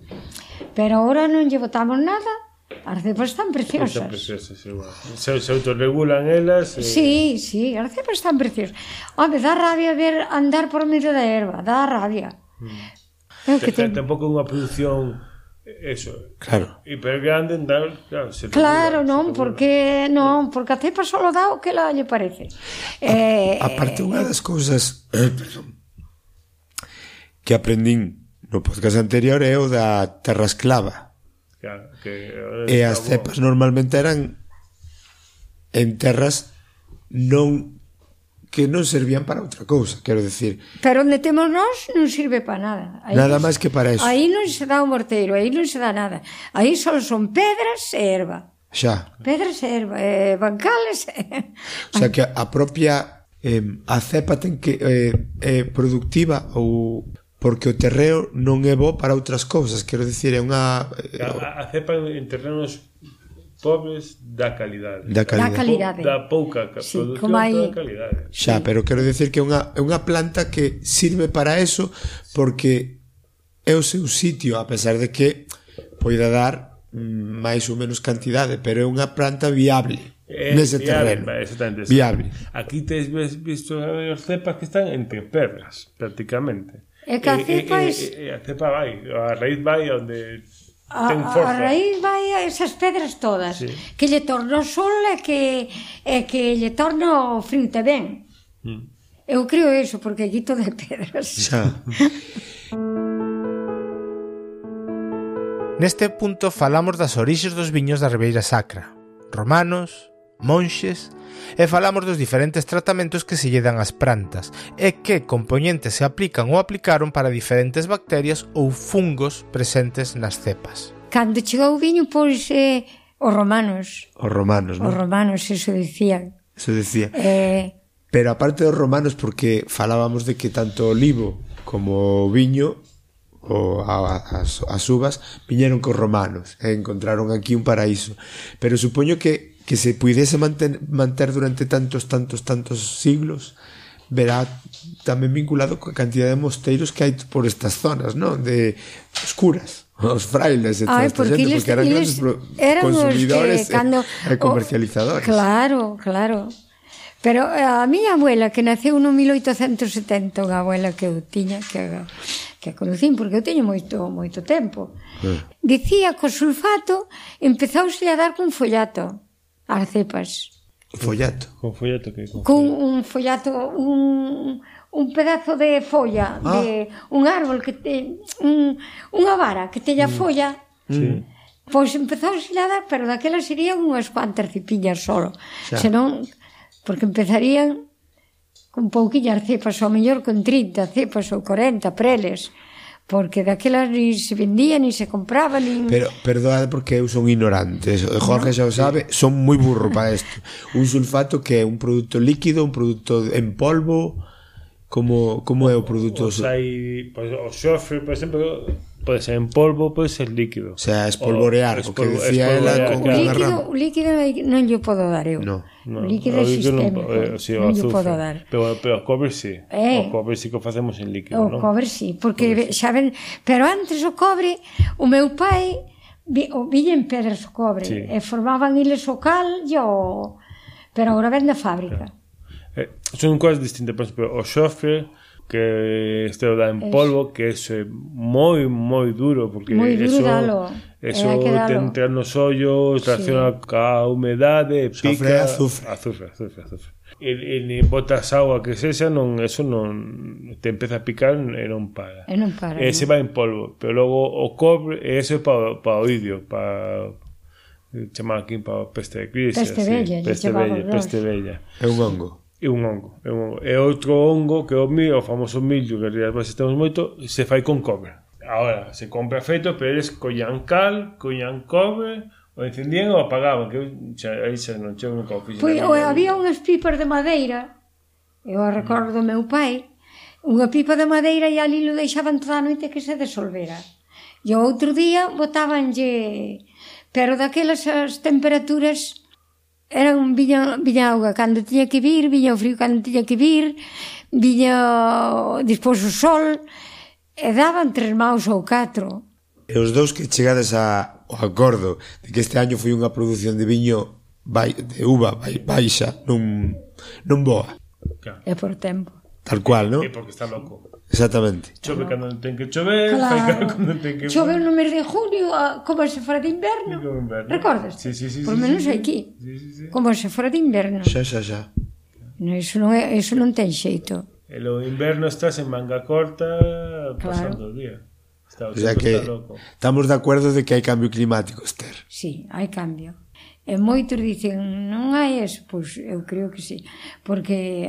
Pero agora non lle botamos nada, as cepas están preciosas. Están preciosas, igual. Se, se autorregulan elas... E... Sí, sí, as cepas están preciosas. Home, dá rabia ver andar por medio da erva, dá rabia. Mm. Eu que ten... Tampouco unha produción Eso. Claro. Hipergrande en dar, claro, se Claro, figura, non, se porque non, porque a cepa só dá o que la lle parece. A, eh, a parte unha eh, das cousas eh, que aprendín no podcast anterior é o da terra esclava. Claro, que e as cepas normalmente eran en terras non que non servían para outra cousa, quero decir. Pero onde temos nós non sirve para nada. Aí nada non, máis que para eso. Aí non se dá o morteiro, aí non se dá nada. Aí só son pedras e erva. Xa. Pedras e erva, eh, bancales. E... O sea que a propia eh, a cepa ten que eh, é eh, productiva ou porque o terreo non é bo para outras cousas, quero dicir, é unha... Eh, a, a cepa en terrenos pobres da calidade. Da calidade. Da, calidade. da pouca sí, produción, hai... da calidade. Xa, pero quero decir que é unha, é unha planta que sirve para eso porque é o seu sitio, a pesar de que poida dar mm, máis ou menos cantidade, pero é unha planta viable é nese viable, terreno. Exactamente. Viable. Aquí tes visto as cepas que están entre pedras, prácticamente. E que a cepa é... A cepa vai, a raíz vai onde A, a raíz vai a esas pedras todas. Sí. que lle torna o sol e que, e que lle torna o frío tamén. Mm. eu creo eso porque aquí todo é pedras. <laughs> Xa. Neste punto falamos das orixes dos viños da Ribeira Sacra. Romanos, monxes, e falamos dos diferentes tratamentos que se lle dan ás plantas e que componentes se aplican ou aplicaron para diferentes bacterias ou fungos presentes nas cepas. Cando chegou o viño, pois eh, os romanos. Os romanos, non? Os romanos, eso dicían. Eso dicía. Eh... Pero aparte dos romanos, porque falábamos de que tanto o olivo como o viño o a, as, as uvas viñeron cos romanos e encontraron aquí un paraíso. Pero supoño que que se puidese manter, manter durante tantos, tantos, tantos siglos, verá tamén vinculado coa cantidad de mosteiros que hai por estas zonas, non? De escuras, <laughs> os frailes e toda esta porque, gente, porque eran eles, eran consumidores eh, que, cando, e, eh, e comercializadores. O, claro, claro. Pero eh, a miña abuela, que naceu no 1870, unha abuela que eu tiña, que, que a coñecín, porque eu teño moito moito tempo, eh. dicía que o sulfato empezouse a dar cun follato as cepas. Follato. Con follato que con, con un follato un un pedazo de folla ah. de un árbol que te un, unha vara que teña mm. folla. Mm. Sí. Pois empezou a dar, pero daquela serían unhas cuantas cipiñas solo. Xa. Senón, porque empezarían con pouquiñas cepas, ou mellor con 30 cepas ou 40 preles. Mm porque daquela ni se vendía, ni se compraba, nin... Pero, perdoade porque eu son ignorante, Jorge xa o sabe, son moi burro para isto. Un sulfato que é un produto líquido, un produto en polvo Como, como é o produto? Os, hai, pois, o xofre, por exemplo, pode ser en polvo, pode ser líquido. O sea, espolvorear, o, o que decía ela con claro. líquido, o líquido non lle podo dar eu. No. No, líquido, sistémico, non, eh, sí, non lle podo dar. Pero, pero o cobre sí. Eh, o cobre sí que facemos en líquido, O no? cobre sí, porque xa ven, pero antes o cobre, o meu pai vi, o villen pedras o cobre sí. e formaban iles o cal e o... Pero agora vende a fábrica. Claro. Eh, son cosas distintas, por exemplo, o xofre que este dá en polvo, que eso é moi moi duro porque moi duro eso dalo. eso eh, te entra nos ollos, reacciona sí. ca humedade, pica, azufre, azufre, azufre, azufre. E, e botas agua que sexa non eso non te empeza a picar e non para. E non para. E se va en polvo, pero logo o cobre, e eso é para pa oidio, para chamar aquí para peste de crise, peste, sí, peste bella, peste bella. É un hongo é un hongo. É, un hongo. é outro hongo que é o millo, o famoso millo que además estamos moito, se fai con cobre. Ahora, se compra feito, pero eles collán cal, collán cobre, o encendían ou apagaban, que eu xa, aí xa non chego nunca o fixen. Pois, o, había unhas pipas de madeira, eu a recordo do meu pai, unha pipa de madeira e ali lo deixaban toda a noite que se desolvera. E o outro día botabanlle... Pero daquelas as temperaturas era un viña, viña auga cando tiña que vir, viña o frío cando tiña que vir, viña dispós o sol, e daban tres maus ou catro. E os dous que chegades a, ao acordo de que este año foi unha produción de viño bai, de uva bai, baixa, non, non boa. Claro. É por tempo. Tal cual, non? É porque está loco. Exactamente. Chove claro. cando ten que chover, claro. fai cando ten que... Chove no mes de junio, como se fora de inverno. Como inverno. Recordas? Sí, sí, sí. Por sí, menos sí, aquí. Sí, sí, sí. Como se fora de inverno. Xa, xa, xa. No, iso, non é, iso non ten xeito. E o inverno estás en manga corta pasando o día. Está, o, o sea que está loco. estamos de acuerdo de que hai cambio climático, Esther. Sí, hai cambio. E moitos dicen, non hai eso? Pois eu creo que sí. Porque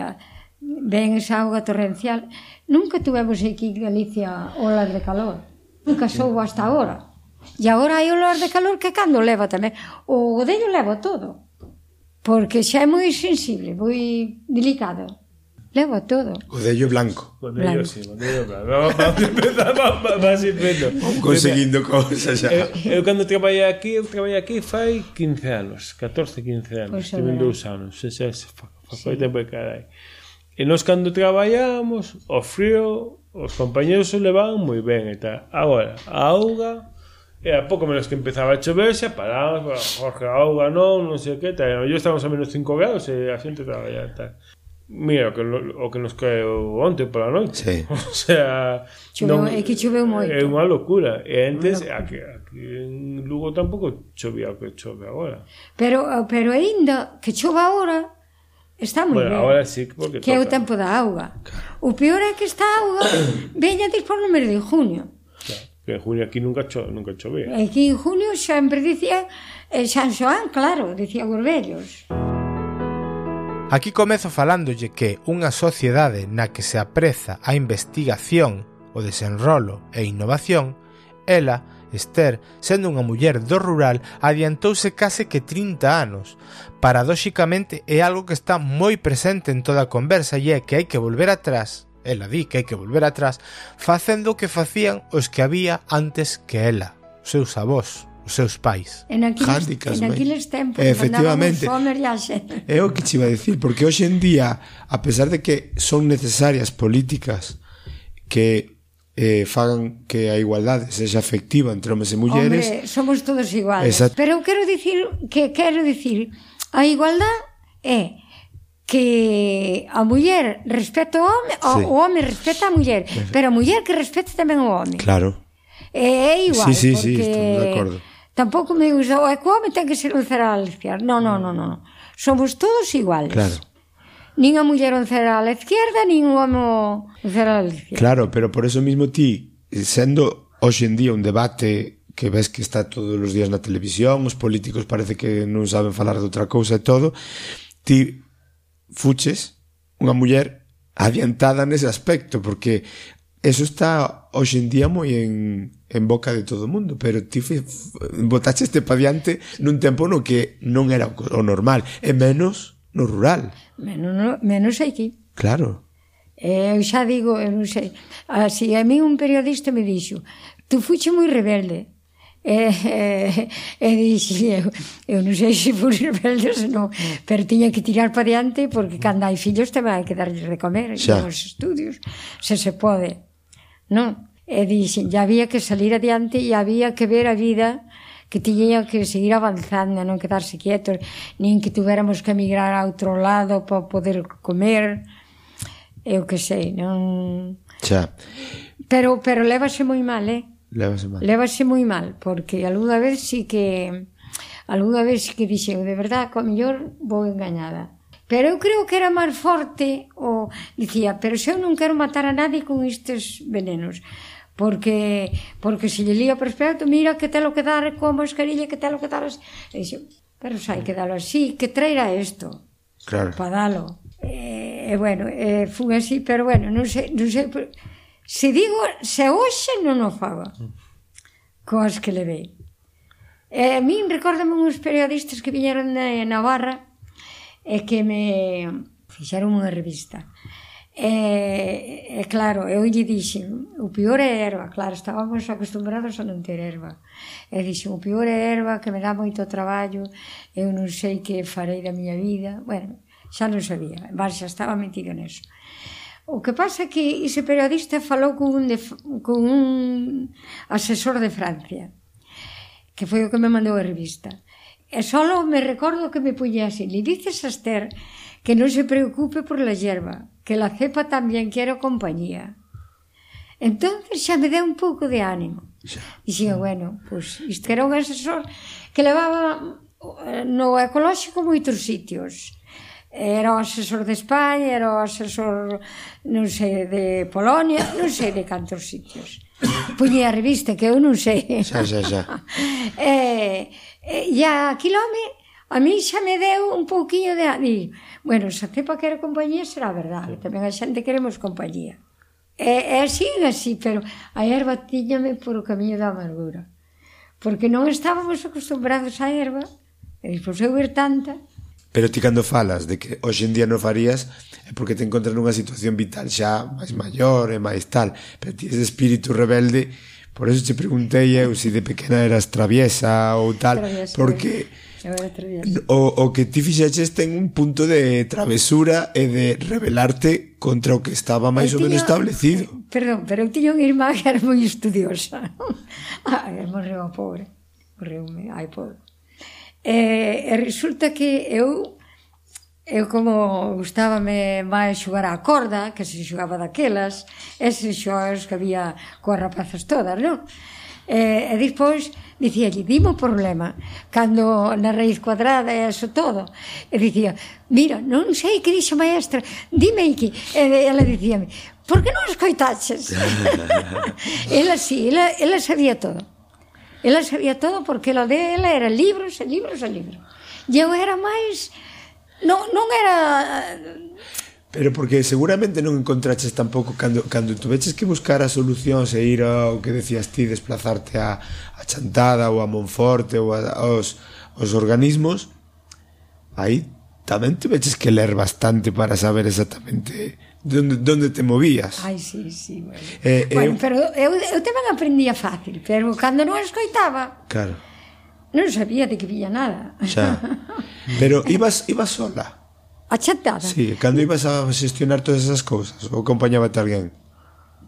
ven esa auga torrencial Nunca tuvemos aquí en Galicia olas de calor. Nunca soubo hasta agora. E agora hai olas de calor que cando leva tamén. O godello leva todo. Porque xa é moi sensible, moi delicado. Levo todo. Godello blanco. Godello, sí, godello blanco. Vas vendo. Conseguindo cousas xa. Eu, eu cando traballei aquí, eu traballei aquí fai 15 anos, 14, 15 anos. Pues Tive dous anos, xa xa, xa, xa, xa, xa, xa, xa, E nós cando traballamos, o frío, os compañeros se levaban moi ben e tal. Agora, a auga, e a pouco menos que empezaba a chover, xa parábamos, Jorge, a auga non, non sei que tal. Yo estamos a menos 5 grados e a xente traballa e tal. Mira, o que, o que nos caeu onte pola noite. Sí. <laughs> O sea... Choveu, non, é que choveu moito. É unha locura. E antes, locura. Aquí, aquí en Lugo tampouco chovía o que chove agora. Pero, pero ainda que chova agora, Está moi bueno, ben. Agora sí, porque que toca. é o tempo da auga. O peor é que esta auga <coughs> veña despois no mes de junio. Claro, que en junio aquí nunca cho, nunca chovea. Aquí en junio sempre dicía eh, San Xoán, claro, dicía os vellos. Aquí comezo falándolle que unha sociedade na que se apreza a investigación, o desenrolo e innovación, ela Esther, sendo unha muller do rural, adiantouse case que 30 anos paradóxicamente é algo que está moi presente en toda a conversa e é que hai que volver atrás, ela di que hai que volver atrás, facendo o que facían os que había antes que ela, os seus avós, os seus pais. En aquiles, Hándicas, en aquiles tempos, efectivamente. É o que te iba a decir, porque hoxe en día, a pesar de que son necesarias políticas que eh, fagan que a igualdade sexa afectiva entre homens e mulleres. Hombre, somos todos iguales. Exacto. Pero eu quero dicir que quero dicir A igualdad é que a muller respeta o home, sí. o home respeta a muller, pero a muller que respeta tamén o home. Claro. É igual, sí, sí, porque... Sí, estou de acordo. Tampouco me gusta, o home ten que ser oncera a No, no, no, no, no. Somos todos iguales. Claro. Nin a muller oncera a á izquierda, nin o home oncera a á izquierda. Claro, pero por eso mismo ti, sendo hoxe en día un debate que ves que está todos os días na televisión, os políticos parece que non saben falar de outra cousa e todo, ti fuches unha muller adiantada nese aspecto, porque eso está hoxe en día moi en, en boca de todo o mundo, pero ti fe, botaxe este pa diante nun tempo no que non era o normal, e menos no rural. Menos, no, menos aquí. Claro. Eu xa digo, eu non sei, así, a mí un periodista me dixo, tú fuche moi rebelde, E, e, e dixi, eu, eu non sei se fui rebelde ou non, pero tiña que tirar para diante porque cando hai fillos te vai que de comer xa. nos estudios, se se pode. Non? E dixen, ya había que salir adiante e había que ver a vida que tiña que seguir avanzando, non quedarse quietos, nin que tuviéramos que emigrar a outro lado para poder comer, eu que sei, non... Xa. Pero, pero levase moi mal, eh? Levase mal. Lévase moi mal, porque algunha vez sí que algunha vez sí que dixeu, de verdad, co mellor vou engañada. Pero eu creo que era máis forte o dicía, pero se eu non quero matar a nadie con estes venenos porque porque se lle lía por espelto, mira que telo que dar coa mascarilla, que telo que dar as... E dixo, pero sai que dalo así, que traira isto. Claro. Para dalo. E, eh, bueno, eh, fun así, pero bueno, non sei, non sei, Se digo, se hoxe non o fago. Coas que levei. E a min recórdame uns periodistas que viñeron de Navarra e que me fixeron unha revista. E, e claro, eu lle dixen, o pior é erva, claro, estábamos acostumbrados a non ter erva. E dixen, o pior é erva, que me dá moito traballo, eu non sei que farei da miña vida. Bueno, xa non sabía, xa estaba metido neso. O que pasa é que ese periodista falou con un, de, con un asesor de Francia, que foi o que me mandou a revista. E solo me recordo que me puñe así. Le dices a Esther que non se preocupe por la hierba, que la cepa tamén quero compañía. Entonces xa me deu un pouco de ánimo. Dixía, bueno, pues, isto era un asesor que levaba eh, no ecolóxico moitos sitios era o asesor de España, era o asesor, non sei, de Polonia, non sei de cantos sitios. Puñe a revista, que eu non sei. Xa, xa, xa. <laughs> e, e a Quilome, a mí xa me deu un pouquiño de... Di, bueno, se cepa que era compañía será verdade, tamén a xente queremos compañía. E, e así, así, pero a erva tiñame por o camiño da amargura. Porque non estábamos acostumbrados á erva, e despois eu ver tanta, Pero ti cando falas de que hoxe en día non farías é porque te encontras nunha situación vital xa máis maior e máis tal. Pero ti ese espírito rebelde, por eso te preguntei eu se si de pequena eras traviesa ou tal, traviesa, porque eh. o, o que ti fixeches ten un punto de travesura e de rebelarte contra o que estaba máis ou menos establecido. Perdón, pero eu tiña unha irmá que era moi estudiosa. <laughs> ah, morreu a pobre. Morreu, ai, pobre. E, e resulta que eu eu como gustábame máis xogar á corda, que se xogaba daquelas, eses xogos que había coas rapazas todas, non? E, e despois dicía, lle dimo problema, cando na raíz cuadrada e eso todo. E dicía, mira, non sei que dixo maestra, dime que. E ela dicía, por que non escoitaches? <laughs> ela sí, ela, ela sabía todo. Ela sabía todo porque lo ela era libros e libros e libros. E eu era máis... Non, non era... Pero porque seguramente non encontraches tampouco cando, cando tuveches que buscar as solucións e ir ao que decías ti, desplazarte a, a Chantada ou a Monforte ou a, aos, aos organismos, aí tamén tuveches que ler bastante para saber exactamente donde, donde te movías. Ai, sí, sí. Bueno, eh, eh bueno eu... pero eu, eu tamén aprendía fácil, pero cando non escoitaba... Claro. Non sabía de que vía nada. Xa. Pero <laughs> ibas, ibas sola? Achatada. Sí, cando ibas a xestionar todas esas cousas, ou acompañabate alguén?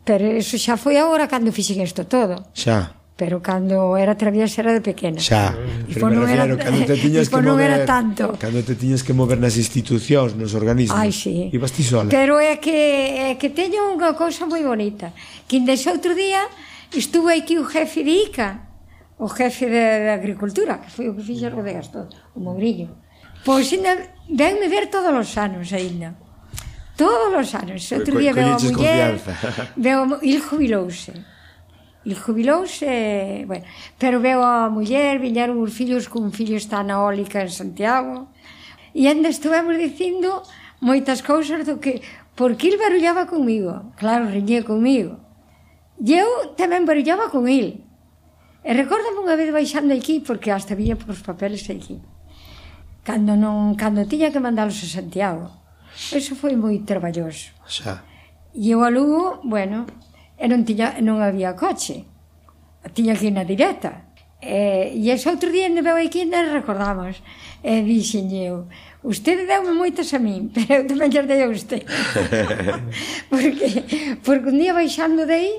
Pero eso xa foi agora cando fixen isto todo. Xa pero cando era traviesa era de pequena. Xa, pero non era, claro, cando te <laughs> tiñas que mover, non era tanto. Cando te tiñas que mover nas institucións, nos organismos. Ai, sí. Ibas ti sola. Pero é que é que teño unha cousa moi bonita, que indes outro día estuve aquí o jefe de ICA, o jefe de, de agricultura, que foi o que fixe o de gasto, o Mourinho. Pois ainda venme ver todos os anos aínda. Todos os anos. Outro día veo a muller, veo, il jubilouse Il jubilouse, bueno, pero veo a muller, viñeron os fillos, cun fillo está na ólica en Santiago, e ainda estuvemos dicindo moitas cousas do que por que il barullaba comigo, claro, riñía comigo. E eu tamén barullaba con il. E recordame unha vez baixando aquí, porque hasta viña por os papeles aquí, cando, non, cando tiña que mandalos a Santiago. Eso foi moi traballoso. Xa. E eu a Lugo, bueno, e non, tiña, non había coche. Tiña que ir na directa. E, e ese outro día ainda veu aquí ainda recordamos. E dixen eu, Usted deume moitas a min, <laughs> pero eu tamén xas dei a usted. <laughs> porque, porque un día baixando de aí,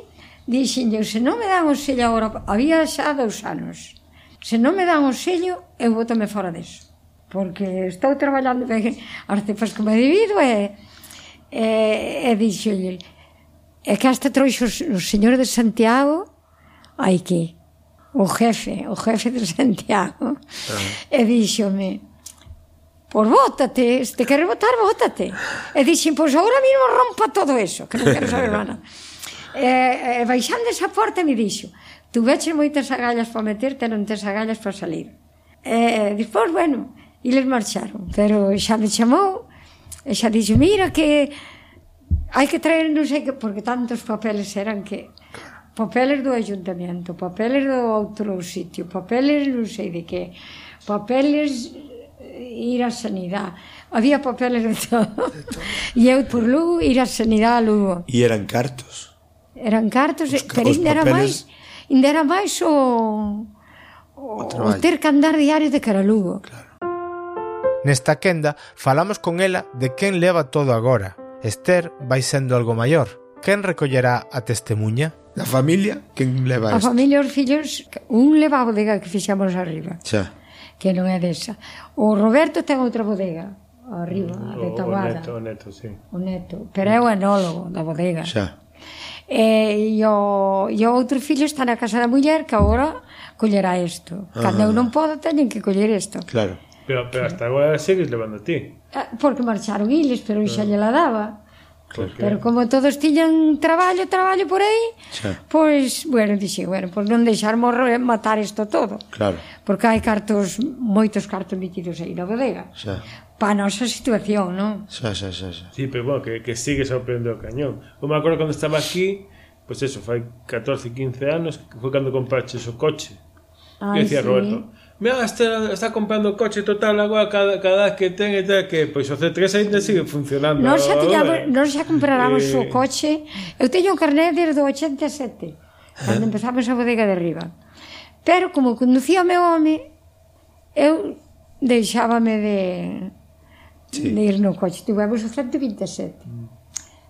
dixen eu, se non me dan o sello agora, había xa dous anos, se non me dan o sello, eu botame fora deso. Porque estou traballando ben as cepas que me divido e, e, e dixo E que hasta trouxo o señor de Santiago Ai que o jefe, o jefe de Santiago. Ah. E díxome, pois bótate, se te queres votar, bótate. E dixen, pois agora mismo rompa todo eso, que non quero saber nada. e, e baixando esa porta me dixo, tu veches moitas agallas para meterte, non tes agallas para salir. E despois, bueno, e les marcharon, pero xa me chamou, e xa dixo, mira que hai que traer non sei que, porque tantos papeles eran que papeles do ayuntamiento, papeles do outro sitio, papeles non sei de que, papeles eh, ir á sanidade. Había papeles de todo. E eu por Lugo ir á sanidade a Lugo. E eran cartos. Eran cartos, os, eh, pero ainda era papeles... máis, ainda era máis o o, o ter que andar diario de cara a Lugo. Claro. Nesta quenda falamos con ela de quen leva todo agora, Esther vai sendo algo maior. Quen recollerá a testemunha? Da familia, quen leva isto? A familia e os fillos, un leva a bodega que fixamos arriba. Xa. Que non é desa. O Roberto ten outra bodega arriba, a de Taguada. O, o neto, o neto, sí. O neto, pero é o enólogo da bodega. Xa. E, e, o, e o outro fillo está na casa da muller que agora collerá isto. Cando ah. eu non podo teñen que coller isto. Claro. Pero, pero hasta agora segues levando ti. Eh, porque marcharon iles, pero xa lle la daba. Claro. Pero como todos tiñan traballo, traballo por aí, xa. pois, bueno, dixen, bueno, pois non deixar morrer matar isto todo. Claro. Porque hai cartos, moitos cartos metidos aí na bodega. Xa. Pa nosa situación, non? Xa, xa, xa, xa. Sí, pero bueno, que, que sigue sorprendendo o cañón. Eu me acordo cando estaba aquí, pois pues eso, fai 14, 15 anos, que foi cando compraches o coche. Ai, decía sí. Roberto, mira, está, está comprando coche total agora cada, cada vez que ten e tal que pois o C3 ainda sigue funcionando. Non xa tiña, non xa compráramos eh... o coche. Eu teño un carné desde o 87, cando eh. empezamos a bodega de arriba. Pero como conducía o meu home, eu deixábame de sí. de ir no coche. Tivemos o 127.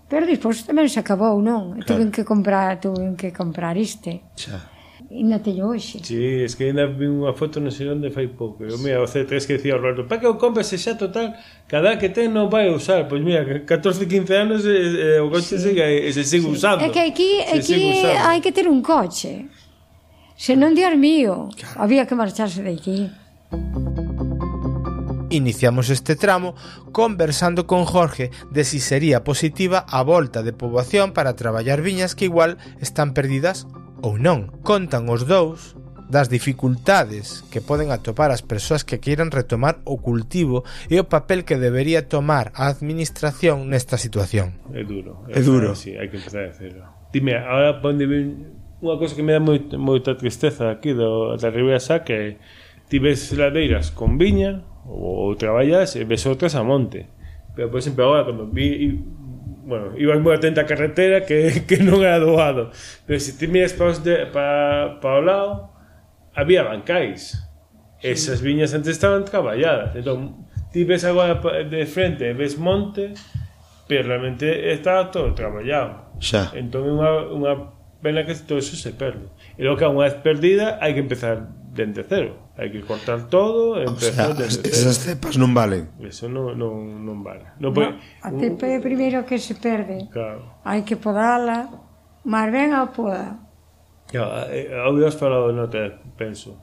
Pero despois tamén se acabou, non? Claro. Tuven que comprar, tuven que comprar este. Xa. Ainda teño hoxe. Sí, es que ainda vi unha foto non sei onde fai pouco. Eu, mira, o C3 que dicía o Roberto, para que o compres xa total, cada que ten non vai usar. Pois mira, 14, 15 anos eh, o coche sí. sigue, se sigue sí. usando. É que aquí, aquí hai que ter un coche. Se non diar mío, claro. había que marcharse de aquí. Iniciamos este tramo conversando con Jorge de si sería positiva a volta de poboación para traballar viñas que igual están perdidas ou non. Contan os dous das dificultades que poden atopar as persoas que queiran retomar o cultivo e o papel que debería tomar a administración nesta situación. É duro. É, é duro. Sí, hai que empezar a decirlo. Dime, ahora onde ven unha cosa que me dá moita, moita tristeza aquí do, da Ribeira Sá que ti ves ladeiras con viña ou, ou traballas e ves outras a monte. Pero, por exemplo, agora, cando vi Bueno, iba moi atenta a carretera que, <laughs> que non era doado. Pero se ti miras para, de, para, para o lado, había bancais. Esas viñas antes estaban traballadas. Entón, ti ves agora de frente, ves monte, pero realmente está todo traballado. Xa. Entón é unha, unha pena que todo eso se perde. E logo que unha vez perdida hai que empezar dende cero. Hai que cortar todo, empezar o sea, dende cero. Esas cepas non valen. Eso non, non, non vale. No, no, pues, a cepa é primeiro que se perde. Claro. Hai que podala, máis ben a poda. Ya, eh, habías falado no te penso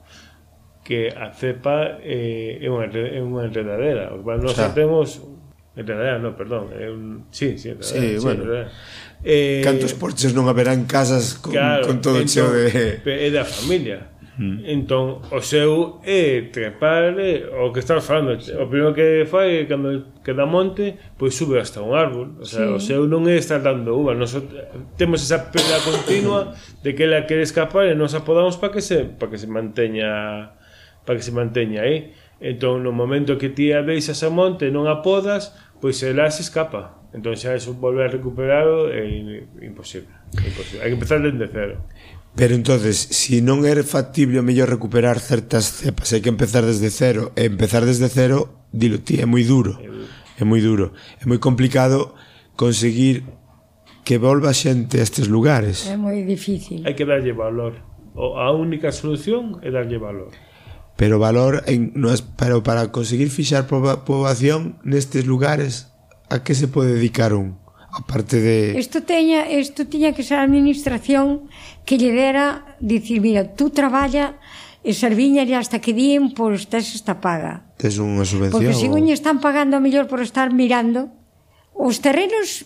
que a cepa eh, é unha é unha enredadera. O que nós o sea, temos Enredadera, non, perdón, é un sí, sí, enredadera. Sí, sí, bueno. Enredadera. Eh, cantos porches non haberán casas con, claro, con todo entón, cheo de... É da familia Mm. Entón, o seu é trepar o que estás falando. O primeiro que fai é cando queda monte, pois sube hasta un árbol. O, sea, sí. o seu non é estar dando uva. Nos, temos esa perda continua de que ela quere escapar e nos apodamos para que se para que se manteña para que se manteña aí. Entón, no momento que ti a deixas a monte e non a podas, pois ela se escapa. Entón xa eso volver a recuperarlo é imposible, imposible. Hai que empezar dende cero. Pero entonces, si non é factible o mellor recuperar certas cepas, hai que empezar desde cero, e empezar desde cero, dilo ti, é moi duro. É moi duro. É moi complicado conseguir que volva xente a estes lugares. É moi difícil. Hai que darlle valor. O, a única solución é darlle valor. Pero valor en, no es, pero para conseguir fixar poboación nestes lugares, a que se pode dedicar un? a parte de... Isto teña, isto tiña que ser a administración que lle dera dicir, mira, tú traballa e servíñale hasta que dien, pois tes esta paga. Tes unha subvención. Porque según lle están pagando a mellor por estar mirando, os terrenos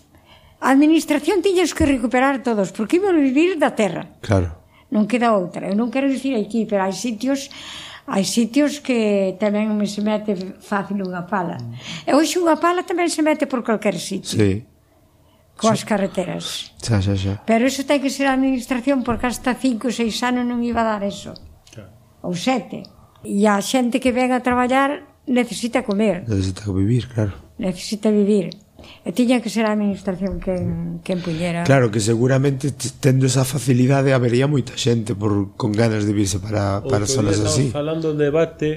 a administración tiñas que recuperar todos, porque iban a vivir da terra. Claro. Non queda outra. Eu non quero dicir aquí, pero hai sitios hai sitios que tamén me se mete fácil unha pala. E hoxe unha pala tamén se mete por calquer sitio. Sí coas carreteras. Xa, xa, xa. Pero iso ten que ser a administración porque hasta 5 ou 6 anos non iba a dar eso. Xa. Ou 7. E a xente que ven a traballar necesita comer. Necesita vivir, claro. Necesita vivir. E tiña que ser a administración que, que empuñera. Claro, que seguramente tendo esa facilidade habería moita xente por, con ganas de virse para, para Outro zonas así. falando de debate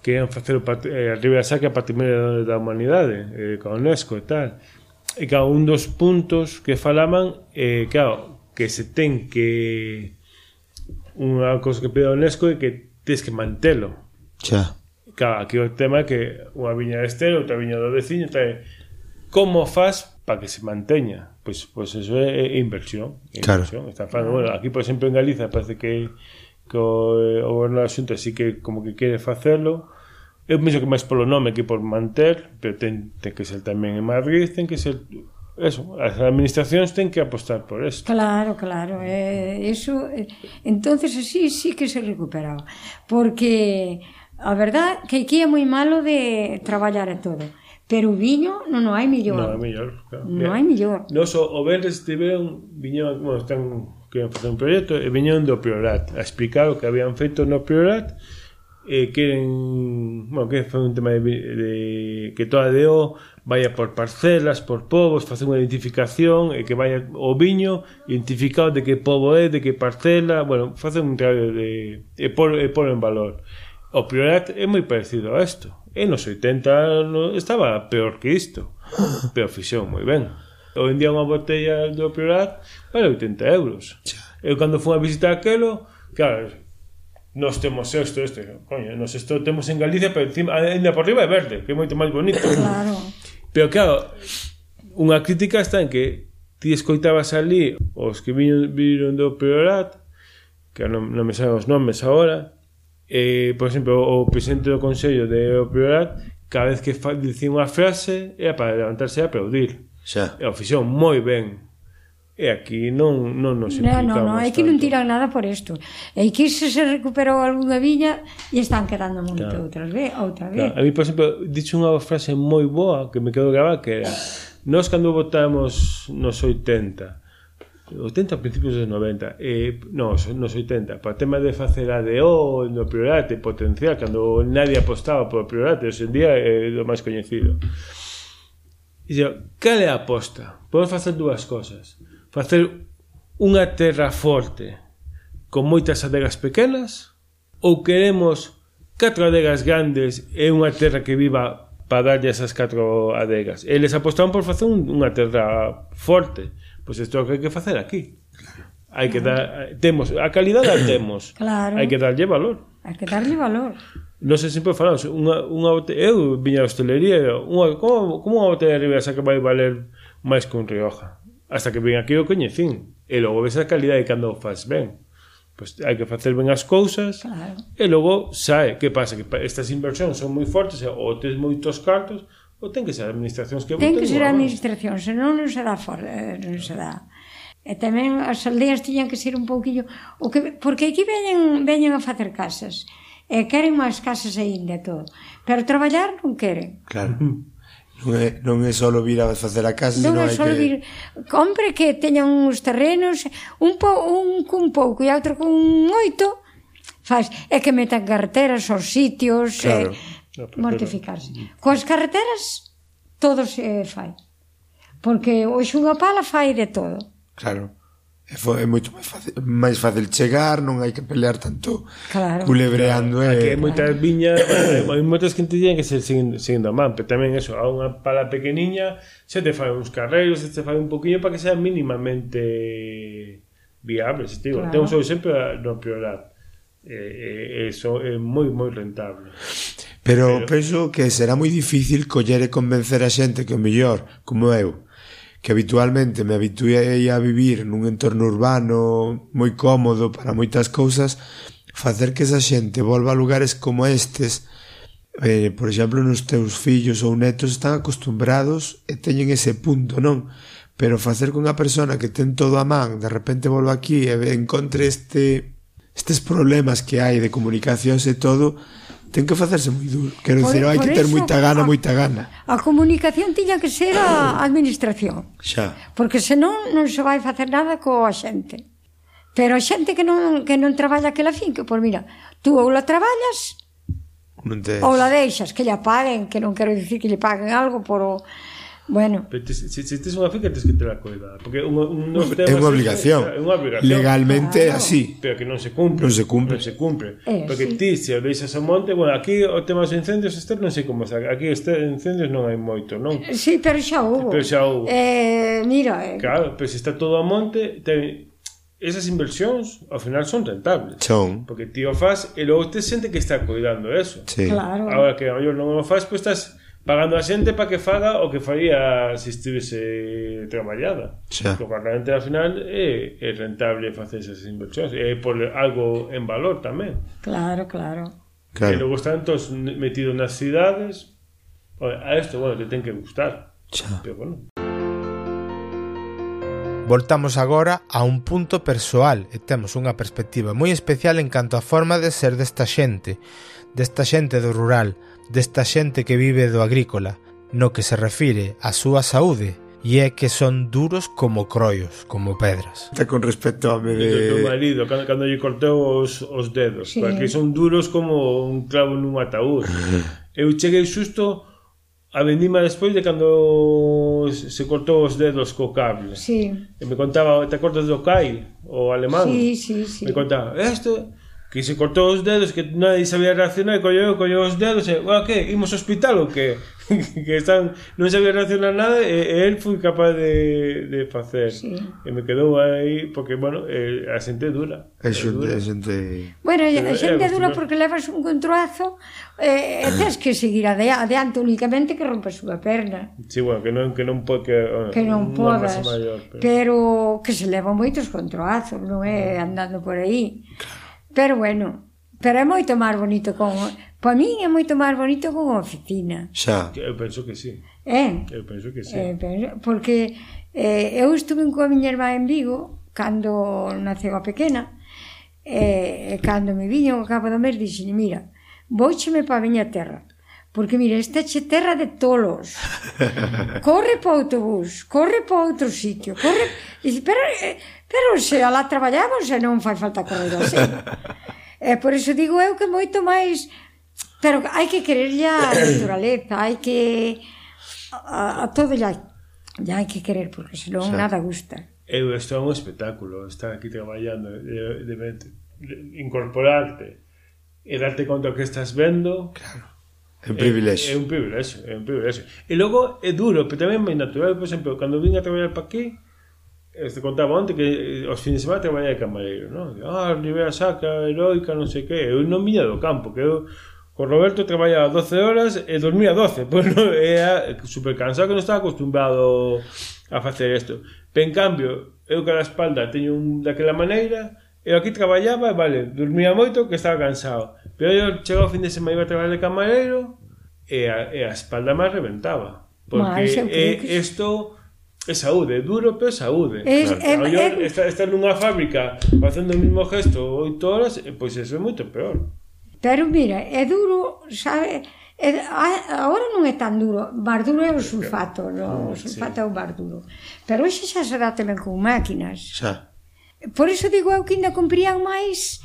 que ian facer o, eh, a Ribeira Sacra Patrimonio da Humanidade, eh, con a UNESCO e tal e claro, un dos puntos que falaban eh, claro, que se ten que unha cosa que pide a UNESCO é que tens que mantelo. Xa. Claro, aquí o tema é que unha viña de estero, outra viña do veciño tal, como faz para que se manteña? Pois pues, pues eso é, é inversión, é inversión. Está falando, bueno, aquí por exemplo en Galiza parece que, que o, eh, o goberno da xunta sí que como que quere facelo eu penso que máis polo nome que por manter, pero ten, ten que ser tamén en Madrid, ten que ser eso, as administracións ten que apostar por isto. Claro, claro, eh, eso eh, entonces así sí que se recuperaba, porque a verdad que aquí é moi malo de traballar e todo. Pero o viño non hai mellor. Non hai mellor. Claro. Non hai mellor. Nos o, o Benres tiveron, viñeron, bueno, están que facer un proxecto e viñeron do Priorat a explicar o que habían feito no Priorat eh, queren, bueno, que foi un tema de, de que toda a DO vaya por parcelas, por povos, facer unha identificación e que vaya o viño identificado de que povo é, de que parcela, bueno, facer un traballo de eh, e por, e eh, por en valor. O priorat é moi parecido a isto. E nos 80 no, estaba peor que isto, <laughs> pero fixou moi ben. Hoy en día unha botella do priorat vale 80 euros. Eu cando fui a visitar aquelo, claro, nos temos sexto este, coño, nos sexto temos en Galicia, pero encima ainda por riba é verde, que é moito máis bonito. <coughs> Claro. Pero claro, unha crítica está en que ti escoitabas ali os que viñon, viron do Priorat, que non, non me saben os nomes agora, eh, por exemplo, o, o presidente do Consello de o Priorat, cada vez que fa, dicía unha frase, era para levantarse a aplaudir. Xa. E o fixou moi ben. E aquí non, non nos implicamos Non, non, no, aquí non tiran nada por isto. E aquí se se recuperou algunha viña e están quedando moito claro. outras vez, outra vez. Claro. A mí, por exemplo, dixo unha frase moi boa que me quedou grabada que era Nos cando votamos nos 80 80 principios dos 90 eh, no, nos 80 para tema de facer ADO no priorate potencial cando nadie apostaba por priorate hoxe en día eh, é eh, o máis coñecido e dixo, cal é a aposta? podemos facer dúas cosas facer unha terra forte con moitas adegas pequenas ou queremos catro adegas grandes e unha terra que viva para darlle esas catro adegas. Eles apostaron por facer unha terra forte. Pois isto é o que hai que facer aquí. Hai que dar temos a calidade a temos. <coughs> Claro. Hai que darlle valor. Hai que darlle valor. Non sei sempre falamos, unha, unha botella, eu viña a hostelería, unha, como, como unha botella de Ribera que vai valer máis que un Rioja? hasta que ven aquí o coñecín e logo ves a calidade cando faz ben. Pois pues hai que facer ben as cousas claro. e logo sae. Que pasa? Que estas inversións son moi fortes ou tes moitos cartos ou ten que ser administracións que ten que ser administracións senón non será fora, eh, non se dá e tamén as aldeas tiñan que ser un pouquillo o que, porque aquí veñen, veñen a facer casas e queren máis casas aínda todo. Pero traballar non queren. Claro. Non é, non é só vir a facer a casa, non é só que... vir... Compre que teñan uns terrenos, un, po, un cun pouco e outro cun oito, faz, é que metan carreteras aos sitios, claro. no, mortificarse. Pero... Coas carreteras, todo se fai. Porque hoxe unha pala fai de todo. Claro é, foi, é moito máis fácil, máis fácil chegar, non hai que pelear tanto claro. culebreando. Eh. Claro, e... que moitas viñas, hai moitas que te que ser seguindo, seguindo a man, pero tamén eso, a unha pala pequeniña, se te fai uns carreiros, se te fai un poquinho para que sea mínimamente viable, se te digo, claro. temos hoxe exemplo no priorat. E, eh, eso é moi moi rentable. Pero, pero penso que será moi difícil coller e convencer a xente que o mellor, como eu, que habitualmente me habituei a vivir nun entorno urbano moi cómodo para moitas cousas, facer que esa xente volva a lugares como estes, eh, por exemplo, nos teus fillos ou netos están acostumbrados e teñen ese punto, non? Pero facer que unha persona que ten todo a man, de repente volva aquí e encontre este estes problemas que hai de comunicacións e todo, ten que facerse moi duro. Quero por, dicir, hai que ter moita gana, a, moita gana. A comunicación tiña que ser a administración. Xa. Porque senón non se vai facer nada coa xente. Pero a xente que non, que non traballa aquela finca, pois mira, tú ou la traballas non ou la deixas, que lle paguen, que non quero dicir que lle paguen algo por o Bueno. Pero tes, se, se tes unha finca, tes que ter a coida. Porque un, un dos. É unha obligación. É unha obligación. Legalmente claro. así. Pero que non se cumpre. Non se cumpre. Non se cumpre. Eh, porque sí. ti, se o deixas ao monte... Bueno, aquí o tema dos incendios, este non sei como está. Aquí este incendios non hai moito, non? Sí, pero xa houve. Pero xa houve. Eh, mira... Eh. Claro, pero se está todo a monte... Te, esas inversións ao final son rentables. Son. Porque ti o faz e logo te sente que está cuidando eso. Sí. Claro. Agora que ao mellor non o faz, pois pues estás pagando a xente para que faga o que faría se estivese traballada. Xa. O realmente ao final é, é rentable facer esas inversións, é por algo en valor tamén. Claro, claro. claro. E logo están todos metidos nas cidades, a isto, bueno, te ten que gustar. Xa. Pero bueno. Voltamos agora a un punto persoal e temos unha perspectiva moi especial en canto á forma de ser desta xente, desta xente do rural, desta xente que vive do agrícola no que se refire á súa saúde e é que son duros como croios, como pedras. Está con respecto ao bebé... Do teu marido, cando, cando lle corteu os, os dedos, sí. porque son duros como un clavo nun ataúd. <laughs> Eu cheguei xusto a vendima despois de cando se cortou os dedos co cable. Sí. E me contaba, te acordas do Kai, o alemán? Sí, sí, sí. Me contaba, isto que se cortou os dedos, que nadie sabía reaccionar, colleu, colleu os dedos, e, ah, que, imos ao hospital ou que? <laughs> que están, non sabía reaccionar nada e, e el foi capaz de, de facer. Sí. e me quedou aí porque, bueno, eh, a xente dura a xente, a xente... bueno, Pero, a xente é, dura porque levas un controazo eh, e tens que seguir ade, adiante únicamente que rompes unha perna. Sí, bueno, que non, que non, pode que, bueno, que non podas maior, pero... pero que se levan moitos controazos non é andando por aí. Claro. Pero bueno, pero é moito máis bonito con... Para min é moito máis bonito con oficina. Xa. Eu penso que sí. É? Eu penso que sí. Eh, penso, porque eh, eu estuve coa miña irmá en Vigo cando naceu a pequena eh, e eh, cando me viño ao cabo do mes dixen, mira, voucheme para a miña terra Porque, mira, esta che terra de tolos. <laughs> Corre para o autobús, corre para outro sitio, corre... E, pero, eh, pero se alá traballamos, e non fai falta correr así. <laughs> E por iso digo eu que moito máis... Pero hai que querer a <clears throat> naturaleza, hai que... A, a todo ya, ya hai que querer, porque senón xa. nada gusta. Eu estou un espectáculo, estar aquí traballando, de, de, de, de incorporarte e darte conta que estás vendo. Claro É un privilexio. É, é un privilexio, é un privilexio. E logo é duro, pero tamén é natural, por exemplo, cando vin a traballar para aquí, eh, este contaba onte que eh, os fines de semana traballaba de camareiro, non? Ah, Rivera Saca, Heroica, non sei que. Eu non viña do campo, que eu con Roberto traballaba 12 horas e dormía 12, pois non, era super cansado que non estaba acostumbrado a facer isto. Pero en cambio, eu que a espalda teño un daquela maneira, eu aquí traballaba, e vale, dormía moito que estaba cansado Pero eu chegaba o fin de semana iba a traballar de camareiro e a, e a espalda máis reventaba. Porque Mas, é, isto é saúde, duro, pero saúde. Es, claro. é, é, estar, estar nunha fábrica facendo o mismo gesto oito horas, pois eso é moito peor. Pero mira, é duro, sabe, é, agora non é tan duro, máis duro é o sulfato, no? o sulfato é o máis duro. Pero hoxe xa será tamén con máquinas. Xa. Por iso digo eu que ainda comprían máis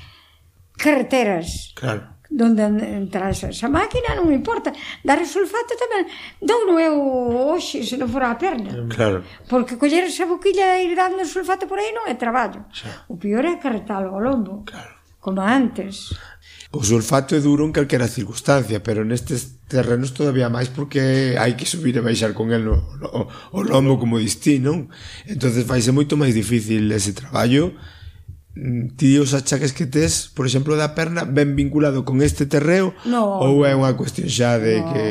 carreteras. Claro. Donde entras esa máquina, non importa. Dar o sulfato tamén. Tota Douno eu hoxe, se non fora a perna. Claro. Porque coller esa boquilla e ir dando sulfato por aí non é traballo. Xa. O pior é carretalo ao lombo. Claro. Como antes. O sulfato é duro en calquera circunstancia, pero nestes terrenos todavía máis porque hai que subir e baixar con el o, o, o lombo como distí, non? vaise faise moito máis difícil ese traballo Mm, ti os achaques que tes, por exemplo, da perna ben vinculado con este terreo no, ou é unha cuestión xa de no. que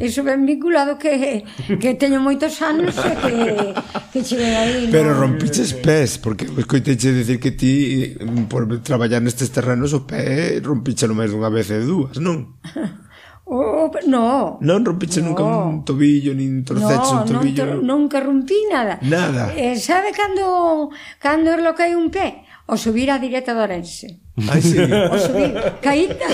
Eso ben vinculado que que teño moitos anos e que que cheguei aí. Pero no. rompiches pés, porque escoiteche decir que ti mm, por traballar nestes terrenos o pé rompichelo máis dunha vez e dúas, non? <laughs> Oh, no. Non rompiche no. nunca un tobillo, nin torceche no, un tobillo. Non, nunca rompí nada. Nada. Eh, sabe cando cando erlo hai un pé? o subir a direta do Orense. Ai, sí. <laughs> O subir, caíta,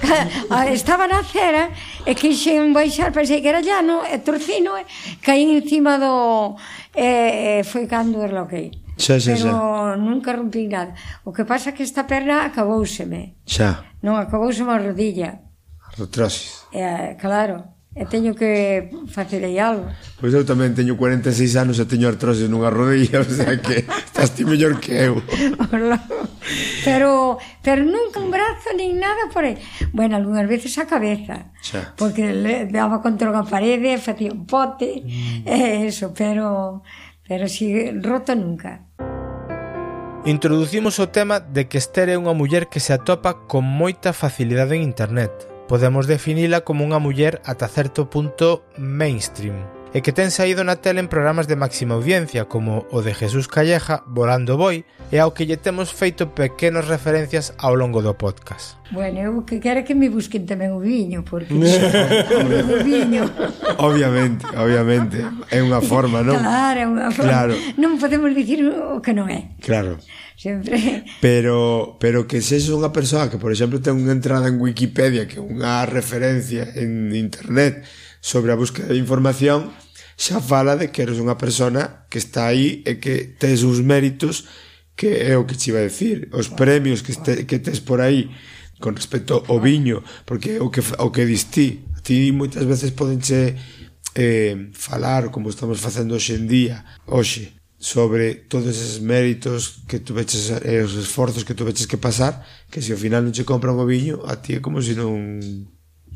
ca, <laughs> ah, estaba na acera e quixen baixar, pensei que era llano, e torcino, e caí encima do... E, e foi cando erloquei. Xa, xa, xa. Pero nunca rompí nada. O que pasa que esta perna acabouseme. Xa. Non, acabouseme a rodilla. Artrosis. Eh, claro e teño que facer aí algo. Pois eu tamén teño 46 anos e teño artrose nunha rodilla, <laughs> o sea que estás ti mellor que eu. pero, pero nunca un brazo nin nada por aí. Bueno, algunhas veces a cabeza, xa. porque le daba contra unha parede, facía un pote, mm. e eso, pero, pero si roto nunca. Introducimos o tema de que Esther é unha muller que se atopa con moita facilidade en internet Podemos definila como unha muller ata certo punto mainstream, e que ten saído na tele en programas de máxima audiencia como o de Jesús Calleja, Volando Boi, e ao que lle temos feito pequenos referencias ao longo do podcast. Bueno, eu que quero que me busquen tamén o viño, porque <laughs> o viño. Obviamente, obviamente, é unha forma, non? Claro, é unha forma. Claro. Non podemos dicir o que non é. Claro. Sempre. Pero pero que se unha persoa que, por exemplo, ten unha entrada en Wikipedia, que é unha referencia en internet, sobre a búsqueda de información xa fala de que eres unha persona que está aí e que tes uns méritos que é o que che iba a decir, os premios que, este, que tes por aí con respecto ao viño, porque é o que, o que distí. A ti moitas veces podenche eh, falar, como estamos facendo hoxe en día, hoxe, sobre todos esos méritos que tu veches, os esforzos que tu veches que pasar, que se ao final non che compran o viño, a ti é como se non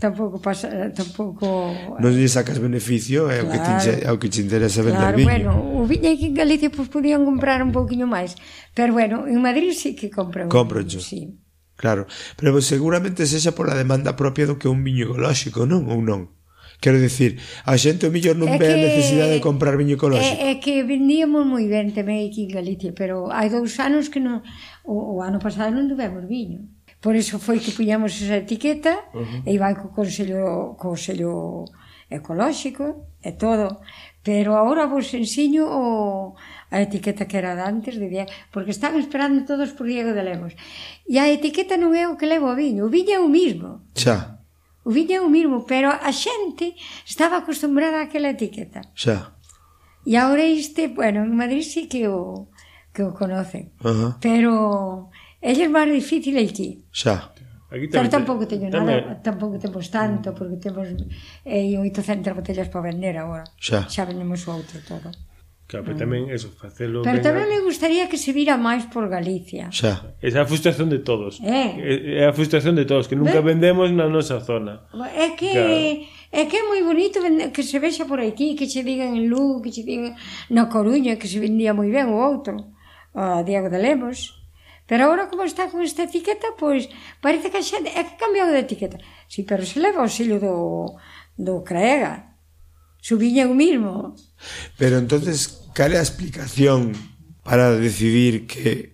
tampouco pasa, eh, tampouco eh, non lle sacas beneficio é claro. o que tinche, é o que te interesa vender claro, viño. Bueno, o viño aquí en Galicia pois pues, podían comprar un pouquiño máis, pero bueno, en Madrid sí que compran. Compran. Sí. Claro, pero pues, seguramente sexa pola demanda propia do que un viño ecolóxico, non? Ou non? Quero dicir, a xente o millor non é ve que, a necesidade de comprar viño ecolóxico. É, é que vendíamos moi ben tamén aquí en Galicia, pero hai dous anos que non... O, o ano pasado non tuvemos viño. Por iso foi que puñamos esa etiqueta uh -huh. e vai co Consello, Consello Ecolóxico e todo. Pero agora vos ensiño o, a etiqueta que era de antes de día, porque están esperando todos por Diego de Lemos. E a etiqueta non é o que levo o viño, o viño é o mismo. Xa. O viño é o mismo, pero a xente estaba acostumbrada a aquela etiqueta. Xa. E agora este, bueno, en Madrid sí que o, que o conocen. Uh -huh. Pero Ese é máis difícil aquí. Xa. Aquí tamén, Pero tampouco teño tamén... nada, tampouco temos tanto, porque temos eh, 800 botellas para vender agora. Xa. Xa vendemos o outro todo. Claro, pero tamén eso, facelo... Pero tamén me gustaría que se vira máis por Galicia. Xa. Esa é a frustración de todos. Eh. É a frustración de todos, que nunca Ve... vendemos na nosa zona. É que... Claro. É que é moi bonito que se vexa por aquí, que se digan en Lugo, que se digan na Coruña, que se vendía moi ben o outro, a Diego de Lemos. Pero agora como está con esta etiqueta, pois parece que a xente é que cambiou de etiqueta. Si, sí, pero se leva o sello do, do Craega. Subiña o mismo. Pero entonces, cal é a explicación para decidir que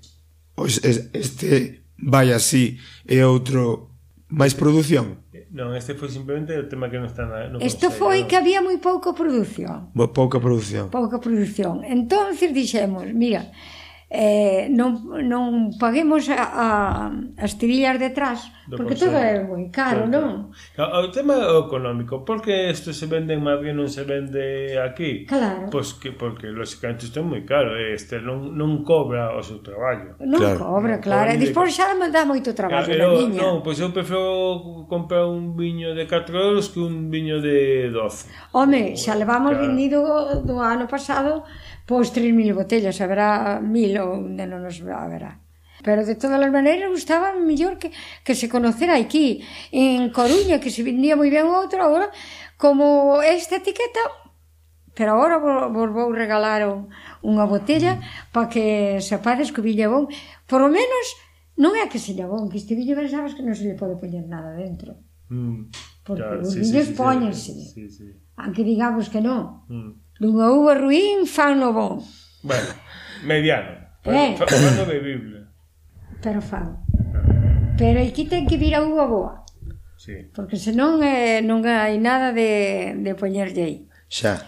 pois, este vai así e outro máis produción? Non, este foi simplemente o tema que non está na... No Isto foi que había moi pouca produción. Pouca produción. Pouca produción. Entonces dixemos, mira, eh, non, non paguemos a, a, as tirillas detrás porque todo é moi caro, claro, non? Claro. Ah, o tema económico porque isto se vende en Madrid non se vende aquí claro. pois que, porque lógicamente isto é moi caro este non, non cobra o seu traballo non claro. cobra, non claro, e dispós xa me dá moito traballo claro, na miña. non, pois eu prefiro comprar un viño de 4 euros que un viño de 12 home, xa levamos claro. vendido do ano pasado pois 3.000 botellas, haberá mil ou onde non nos haberá. Pero de todas as maneiras gustaba mellor que, que se conocera aquí, en Coruña, que se vendía moi ben outro, agora como esta etiqueta, pero agora vos vou regalar un, unha botella para que sepades que viña bon, por lo menos non é que se bon, que este viño ben sabes que non se lle pode poñer nada dentro. Mm. Porque claro, os sí, viños sí, sí, póñense, sí, sí. aunque digamos que non. Mm Dunha uva ruín fan no bon. Bueno, mediano. Eh? de bebible. Pero fan. Pero aquí ten que vir a uva boa. Sí. Porque senón eh, non hai nada de, de poñerlle aí. Xa.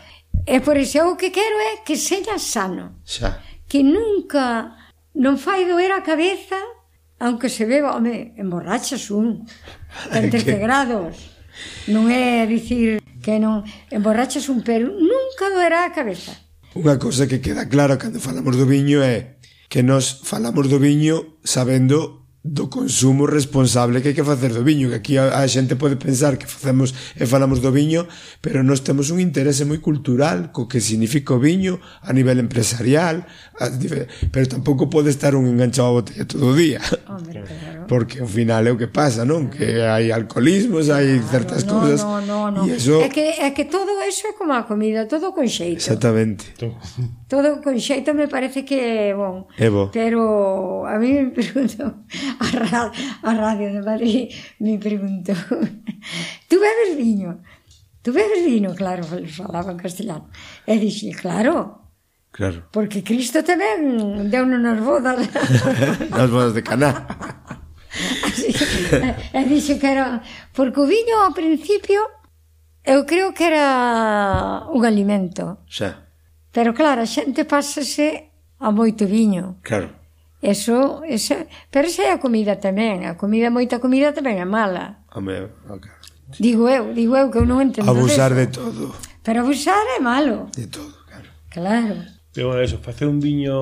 E por iso o que quero é que seña sano. Xa. Que nunca non fai doer a cabeza aunque se beba, home, emborrachas un, <laughs> 37 grados. Non é dicir que non emborrachas un pero, nunca doerá a cabeza. Unha cousa que queda clara cando falamos do viño é que nos falamos do viño sabendo do consumo responsable que hai que facer do viño, que aquí a, a xente pode pensar que facemos e falamos do viño, pero nós temos un interese moi cultural co que significa o viño a nivel empresarial, a, pero tampouco pode estar un enganchado a botella todo o día. Hombre, claro. Porque ao final é o que pasa, non? Que hai alcoholismos, hai claro, certas no, cousas. No, no, no. Eso... É, que, é que todo eso é como a comida, todo con xeito. Exactamente. Todo con xeito me parece que é bon. É bo. Pero a mí me pregunto <laughs> a, ra a radio de Madrid <laughs> me preguntou <laughs> tú bebes viño? tú bebes viño? Claro, falaba en castellano. E dixi, claro, Claro. Porque Cristo tamén deu nas bodas. nas bodas de Caná. Así, e dixo que era... Porque o viño ao principio eu creo que era un alimento. Xa. Pero claro, a xente pásase a moito viño. Claro. Eso, ese, pero esa é a comida tamén, a comida, moita comida tamén é mala. A okay. Digo eu, digo eu que eu non entendo Abusar de, de todo. Pero abusar é malo. De todo, claro. Claro. Pero bueno, eso, facer un viño,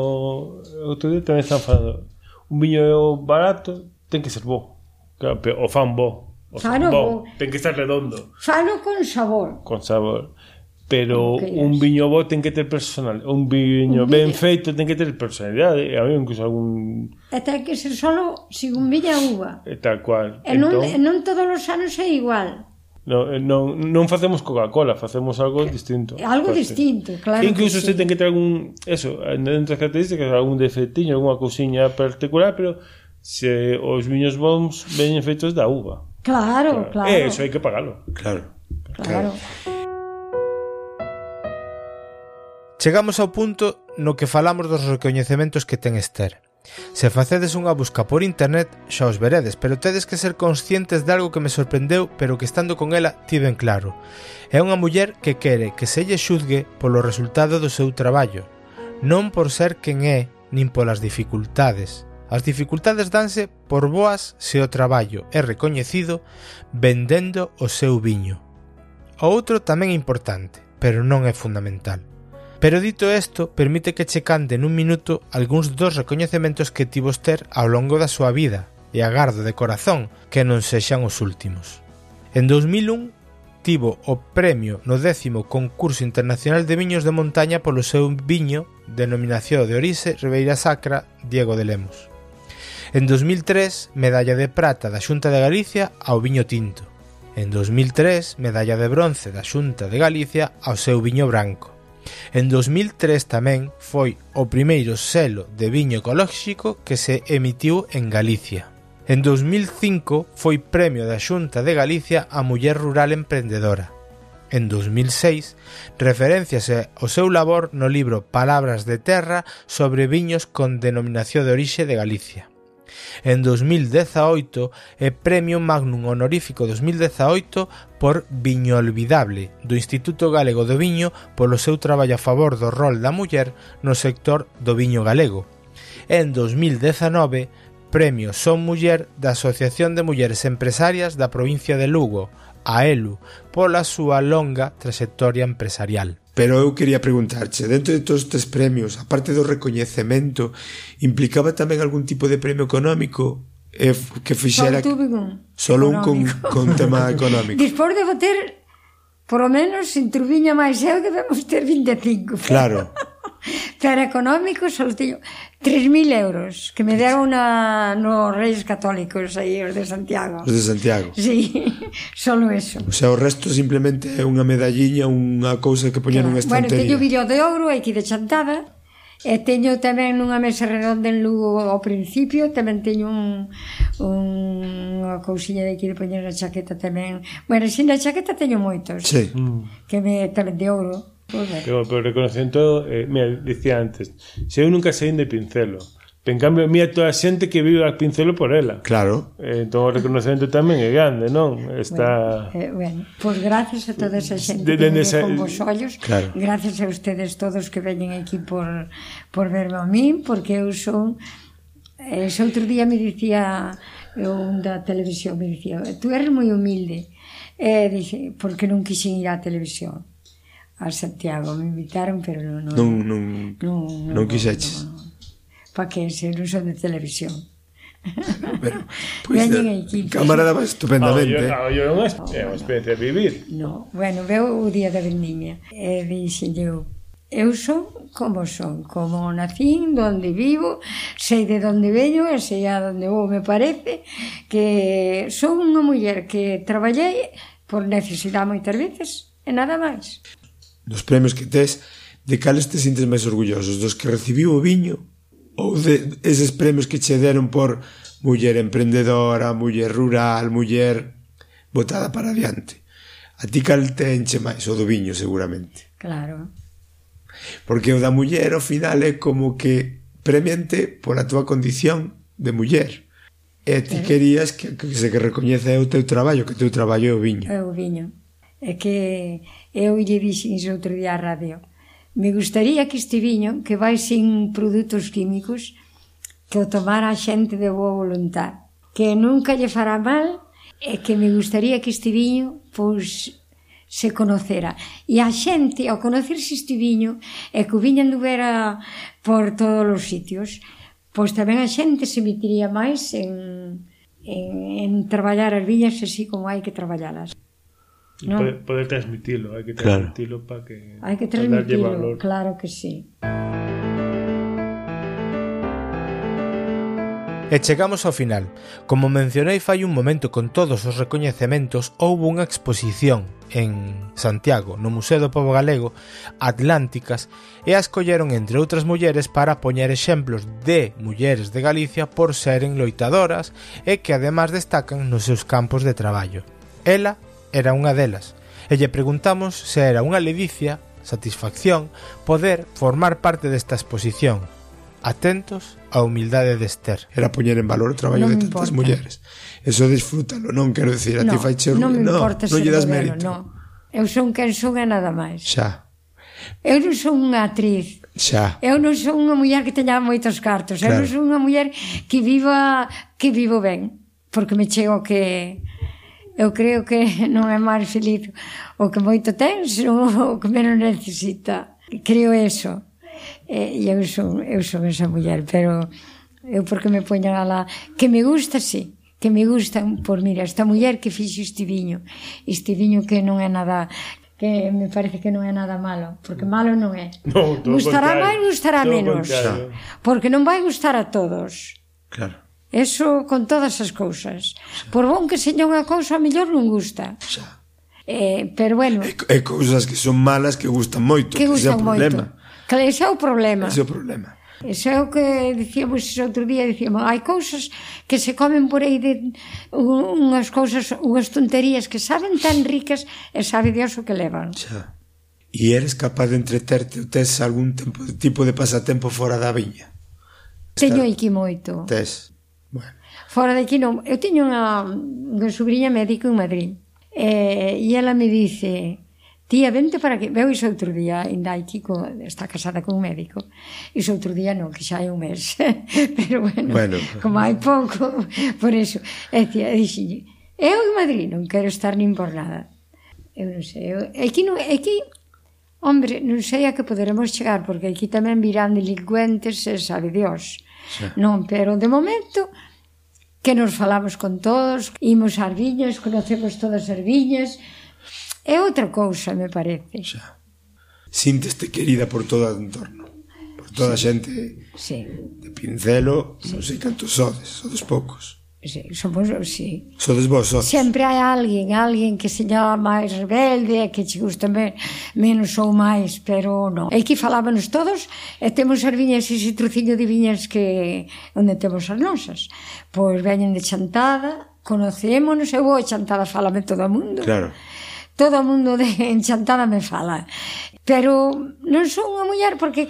outro día tamén están falando, un viño barato ten que ser bo, claro, o fan bo. O claro, bo, ten que estar redondo. Falo con sabor. Con sabor pero un viño bo ten que ter personal un viño un ben feito ten que ter personalidade a mí incluso algún e ten que ser solo según viña uva e tal cual e non, entón... e non todos os anos é igual Non, eh, non, non facemos Coca-Cola, facemos algo eh, distinto. Algo parte. distinto, claro. Que incluso que sí. ten que ter algún, eso, dentro das características, algún defectiño, algunha cousiña particular, pero se os viños bons veñen feitos da uva. Claro, claro. claro. E iso hai que pagalo. Claro. Claro. claro. Chegamos ao punto no que falamos dos recoñecementos que ten Esther. Se facedes unha busca por internet, xa os veredes, pero tedes que ser conscientes de algo que me sorprendeu, pero que estando con ela tiven claro. É unha muller que quere que se lle xuzgue polo resultado do seu traballo, non por ser quen é, nin polas dificultades. As dificultades danse por boas se o traballo é recoñecido vendendo o seu viño. O outro tamén é importante, pero non é fundamental. Pero dito isto, permite que che cante nun minuto algúns dos recoñecementos que tivo ter ao longo da súa vida e agardo de corazón que non sexan os últimos. En 2001 tivo o premio no décimo concurso internacional de viños de montaña polo seu viño denominación de Orixe Ribeira Sacra Diego de Lemos. En 2003, medalla de prata da Xunta de Galicia ao viño tinto. En 2003, medalla de bronce da Xunta de Galicia ao seu viño branco. En 2003 tamén foi o primeiro selo de viño ecolóxico que se emitiu en Galicia. En 2005 foi premio da Xunta de Galicia a Muller Rural Emprendedora. En 2006 referenciase o seu labor no libro Palabras de Terra sobre viños con denominación de orixe de Galicia. En 2018 é Premio Magnum Honorífico 2018 por Viño Olvidable do Instituto Galego do Viño polo seu traballo a favor do rol da muller no sector do viño galego. En 2019, Premio Son Muller da Asociación de Mulleres Empresarias da provincia de Lugo, a Elu pola súa longa trayectoria empresarial. Pero eu quería preguntarche, dentro de todos estes premios, a parte do recoñecemento, implicaba tamén algún tipo de premio económico eh, que fixera... Só tuve un. Solo un con, con tema económico. Dispor de ter, por lo menos, en Turbiña máis eu, debemos ter 25. Claro. <laughs> Pero económico só teño 3.000 euros que me deron na, no Reis Católicos aí, os de Santiago. Os de Santiago. Sí, <laughs> solo eso. O sea, o resto simplemente é unha medalliña, unha cousa que poñer claro. unha estantería. Bueno, teño vídeo de ouro aquí de chantada, E teño tamén nunha mesa redonda en Lugo ao principio, tamén teño un, un unha cousiña de aquí de poñer na chaqueta tamén. Bueno, sin na chaqueta teño moitos. Sí. Mm. Que me tamén de ouro Pero, pero reconocendo, eh, mira, dicía antes, se eu nunca saín de Pincelo, Pero, en cambio, mira toda a xente que vive a Pincelo por ela. Claro. Eh, entón, o reconocemento tamén é grande, non? Está... Bueno, eh, bueno. pois pues gracias a toda esa xente de, de, que esa... con vos ollos. Claro. Gracias a ustedes todos que veñen aquí por, por verme a mí, porque eu son... Eh, ese outro día me dicía un da televisión, me dicía, tú eres moi humilde. Eh, dice, porque non quixen ir á televisión a Santiago. Me invitaron, pero non... Non, non, non, non, non, quixeches. Pa que se non son de televisión. <laughs> Pero, pois, pues, camarada va estupendamente. Ah, yo, ah, yo é unha experiencia de vivir. No, bueno, veo o día da vendimia e dixen eu, eu son como son, como nacín, donde vivo, sei de donde veño e sei a donde vou, me parece que son unha muller que traballei por necesidade moitas veces e nada máis dos premios que tes, de cales te sintes máis orgullosos, dos que recibiu o viño ou de eses premios que che deron por muller emprendedora, muller rural, muller botada para adiante. A ti cal te enche máis o do viño, seguramente. Claro. Porque o da muller ao final é como que premiante pola túa condición de muller. E ti claro. querías que, que se que recoñece o teu traballo, que o teu traballo é o viño. É o viño. É que eu lle dixen outro día a radio me gustaría que este viño que vai sin produtos químicos que o tomara a xente de boa voluntad que nunca lle fará mal e que me gustaría que este viño pois se conocera. E a xente, ao conocerse este viño, e que o viño anduvera por todos os sitios, pois tamén a xente se metiría máis en, en, en traballar as viñas así como hai que traballalas. ¿no? Poder, poder transmitilo, hai que transmitilo claro. para que Hai que transmitilo, claro que sí. E chegamos ao final. Como mencionei fai un momento con todos os recoñecementos, houve unha exposición en Santiago, no Museo do Pobo Galego, Atlánticas, e as colleron entre outras mulleres para poñer exemplos de mulleres de Galicia por seren loitadoras e que además destacan nos seus campos de traballo. Ela era unha delas, e lle preguntamos se era unha ledicia, satisfacción, poder formar parte desta exposición, atentos á humildade de Esther. Era poñer en valor o traballo non de tantas importa. mulleres. Eso disfrútalo, non quero dicir, a no, ti fai che... Non me no, importa non lle das modelo, mérito. No. Eu son quen son e nada máis. Xa. Eu non son unha actriz. Xa. Eu non son unha muller que teña moitos cartos. Claro. Eu non son unha muller que viva que vivo ben, porque me chego que eu creo que <laughs> non é máis feliz o que moito ten, senón <laughs> o que menos necesita. Creo eso. E eu son, eu son esa muller, pero eu porque me poñan a la... Que me gusta, sí, que me gusta, por mira, esta muller que fixo este viño, este viño que non é nada que me parece que non é nada malo, porque malo non é. <laughs> No, gustará máis, gustará menos, contrario. porque non vai gustar a todos. Claro. Eso con todas as cousas. Por bon que seña unha cousa, a mellor non gusta. Xa. Eh, pero bueno... E, e cousas que son malas que gustan moito. Que, que gustan moito. Que ese é o problema. Ese é o problema. Ese é o que dicíamos ese outro día, dicíamos, hai cousas que se comen por aí de unhas cousas, unhas tonterías que saben tan ricas e sabe Dios o que levan. Xa. E eres capaz de entreterte, tes algún tempo, tipo de pasatempo fora da viña? Teño aquí moito. Tes. Fora de aquí non. Eu teño unha, unha sobrinha médico en Madrid. E, e ela me dice, tía, vente para que... Veu iso outro día, ainda aquí, co, está casada con un médico. Iso outro día non, que xa hai un mes. <laughs> Pero bueno, bueno, como hai pouco, por iso. E tía, dixe, eu en Madrid non quero estar nin por nada. Eu non sei, eu, aquí non, aquí Hombre, non sei a que poderemos chegar, porque aquí tamén virán delincuentes, e sabe Dios. Sí. Non, pero de momento que nos falamos con todos, imos a viñas, conocemos todas as viñas. É outra cousa, me parece. Xa. Sínteste querida por todo o entorno. Por toda sí. a xente sí. de Pincelo, sí. non sei cantos sodes, sodes poucos somos sí. Sodes vos, sodes. Sempre hai alguén, alguén que se máis rebelde, que che gusta me, menos ou máis, pero non. E que falábanos todos, e temos as viñas ese trociño de viñas que onde temos as nosas. Pois veñen de Chantada, conocémonos, eu vou a Chantada, falame todo o mundo. Claro. Todo o mundo de Chantada me fala. Pero non son unha muller porque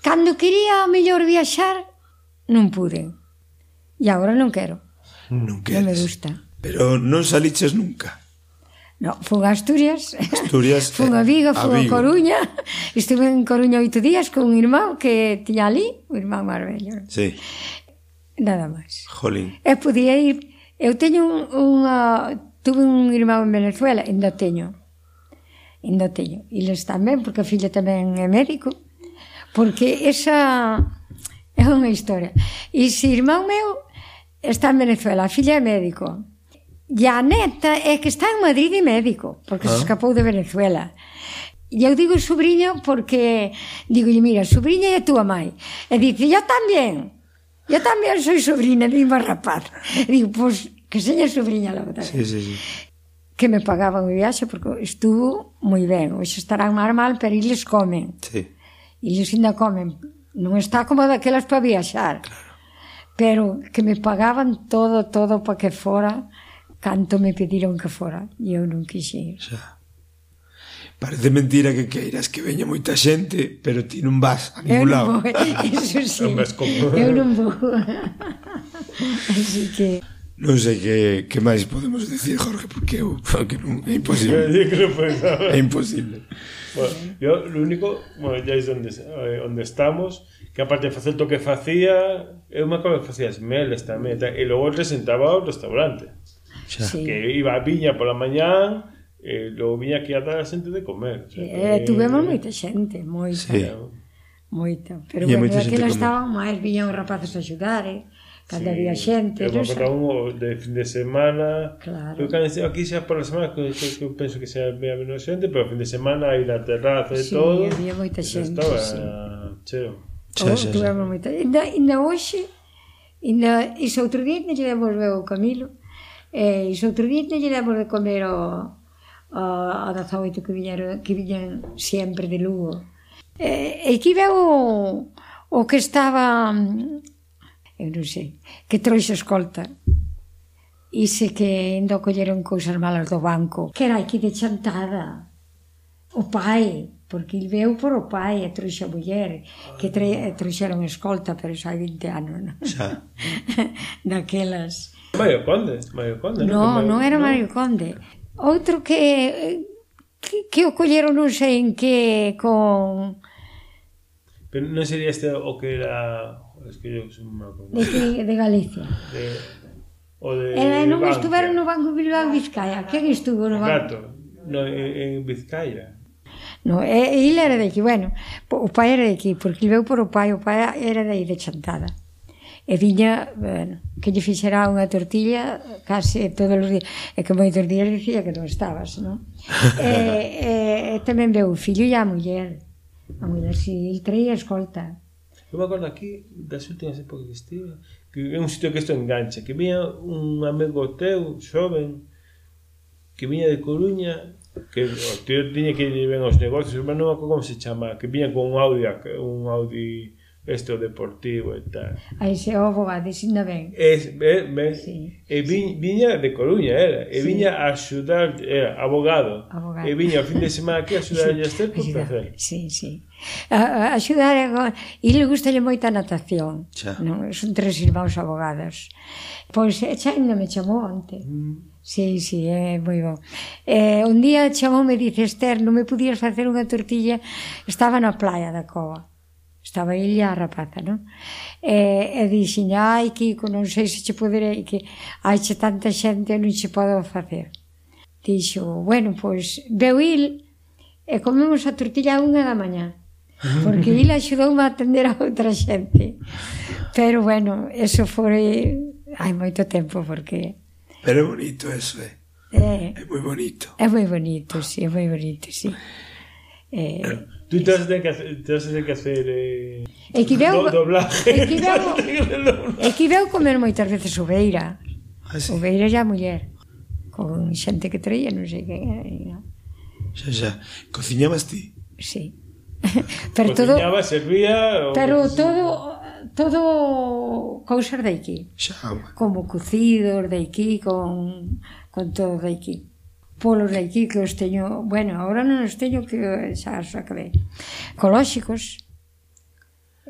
cando quería mellor viaxar non pude E agora non quero. Non quero. Non me gusta. Pero non saliches nunca. No, fun a Asturias, Asturias <laughs> fun a Vigo, eh, fun a, Vigo. a Coruña Estive en Coruña oito días con un irmão que tiña ali Un irmão marbello. sí. Nada máis Jolín E podía ir Eu teño unha Tuve un irmão en Venezuela, ainda teño Ainda teño E les tamén, porque a filla tamén é médico Porque esa É unha historia E se irmão meu está en Venezuela, a filla é médico. E a neta é que está en Madrid e médico, porque ah. se escapou de Venezuela. E eu digo sobrinho porque digo, mira, sobrinha é tua mãe. E dice, yo tamén. Yo tamén soy sobrina, unha rapaz. E digo, pois, pues, que seña sobrinha logo tamén. Sí, sí, sí. Que me pagaban o viaxe porque estuvo moi ben. Oxe estarán mar mal, pero eles comen. Sí. Eles ainda comen. Non está como daquelas para viaxar. Claro pero que me pagaban todo, todo para que fora, canto me pediron que fora, e eu non quixei. Xa. Parece mentira que queiras que veña moita xente, pero ti non vas a ningún eu lado. Vou, <laughs> eso sí. non vas como... Eu non vou. <laughs> Así que... Non sei que, que máis podemos dicir, Jorge, porque uh, eu, <laughs> que non, é imposible. que é imposible. Bueno, yo, lo único, bueno, ya es onde, eh, onde estamos, que aparte de facer o que facía, eu me acordo que facía meles tamén, e logo presentaba ao restaurante. Xa. Sí. Que iba a viña pola mañán, e eh, logo viña aquí a dar a xente de comer. O sea, eh. Tuvemos moita xente, moita. Sí. Moita, pero e bueno, aquela estaban máis, viñan os rapaces a axudar, eh? Cando sí, había xente, non sei. un de fin de semana. Claro. Eu cando aquí xa por semana, que, que eu penso que xa vea menos xente, pero fin de semana aí na terraza e sí, todo. Había moita xente, estaba sí. cheo. Xa, xa, xa. Moita... Inda, inda hoxe, inda, iso outro día lle demos o Camilo, e iso outro día lle demos de comer o, a, a 18 que viñeron, que viñan sempre de Lugo. E, e que veu o, o que estaba eu non sei, que troixo escolta. E se que indo colleron cousas malas do banco, que era aquí de chantada. O pai, porque il veu por o pai e trouxe a muller, que tre, trouxeron escolta, pero xa hai 20 anos, non? Xa. <laughs> Daquelas. Mario Conde, Mario Conde, non? No, non era Mario no. Conde. Outro que, que, que o colleron non sei en que con... Pero non sería este o que era Es que eu son mal con... De, que, de Galicia. De, o de Ela non Banca. estuveron no Banco Bilbao Vizcaya. Quen estuvo no Banco? Gato. No, en, en Vizcaya. No, e, ele era de aquí, bueno, o pai era de aquí, porque veu por o pai, o pai era de aí de Chantada. E viña, bueno, que lle fixera unha tortilla case todos os días. E que moitos días dicía que non estabas, non? <laughs> e, e, e tamén veu o fillo e a muller. A muller, si, ele traía escolta. Eu me acordo aquí das últimas épocas que estive que é un sitio que isto engancha que viña un amigo teu xoven que viña de Coruña que o tío tiña que ir ben aos negocios mas non me acordo como se chama que viña con un Audi un Audi este o deportivo e tal. Aí se ovo a dicindo ben. Es, ben, ben. Sí, e vi, sí. viña de Coruña, era. E sí. viña a axudar, era abogado. abogado. E viña o fin de semana aquí a <laughs> axudar sí. a este por placer. Sí, sí. A, a axudar agora. E le gustalle moita a natación. Xa. Non, son tres irmãos abogados. Pois xa ainda me chamou onte. Mm. Sí, sí, é eh, moi bon. Eh, un día chamou me dice, Esther, non me podías facer unha tortilla? Estaba na playa da Cova estaba ella a rapaza, non? E, e dixen, ai, Kiko, non sei se che poderei, que hai che tanta xente, non che podo facer. Dixo, bueno, pois, veu il, e comemos a tortilla a unha da mañá, <laughs> porque il axudoume a atender a outra xente. Pero, bueno, eso foi hai moito tempo, porque... Pero é bonito eso, é. Eh? É, é moi bonito. É moi bonito, sí, é moi bonito, sí. Eh, eh Tú te vas a tener que hacer, te vas a tener que hacer eh, esquiveu, do, doblaje. Esquiveu, <laughs> esquiveu comer moitas veces o Beira. Ah, sí. O Beira a muller. Con xente que traía, non sei que. Era. Xa, xa. Cociñabas ti? Sí. <laughs> pero Cociñaba, todo, servía... Pero todo todo cousas de aquí. Xa. Como cocidos de aquí, con, con todo de aquí polos aquí que os teño, bueno, agora non os teño que xa os acabei. Ecolóxicos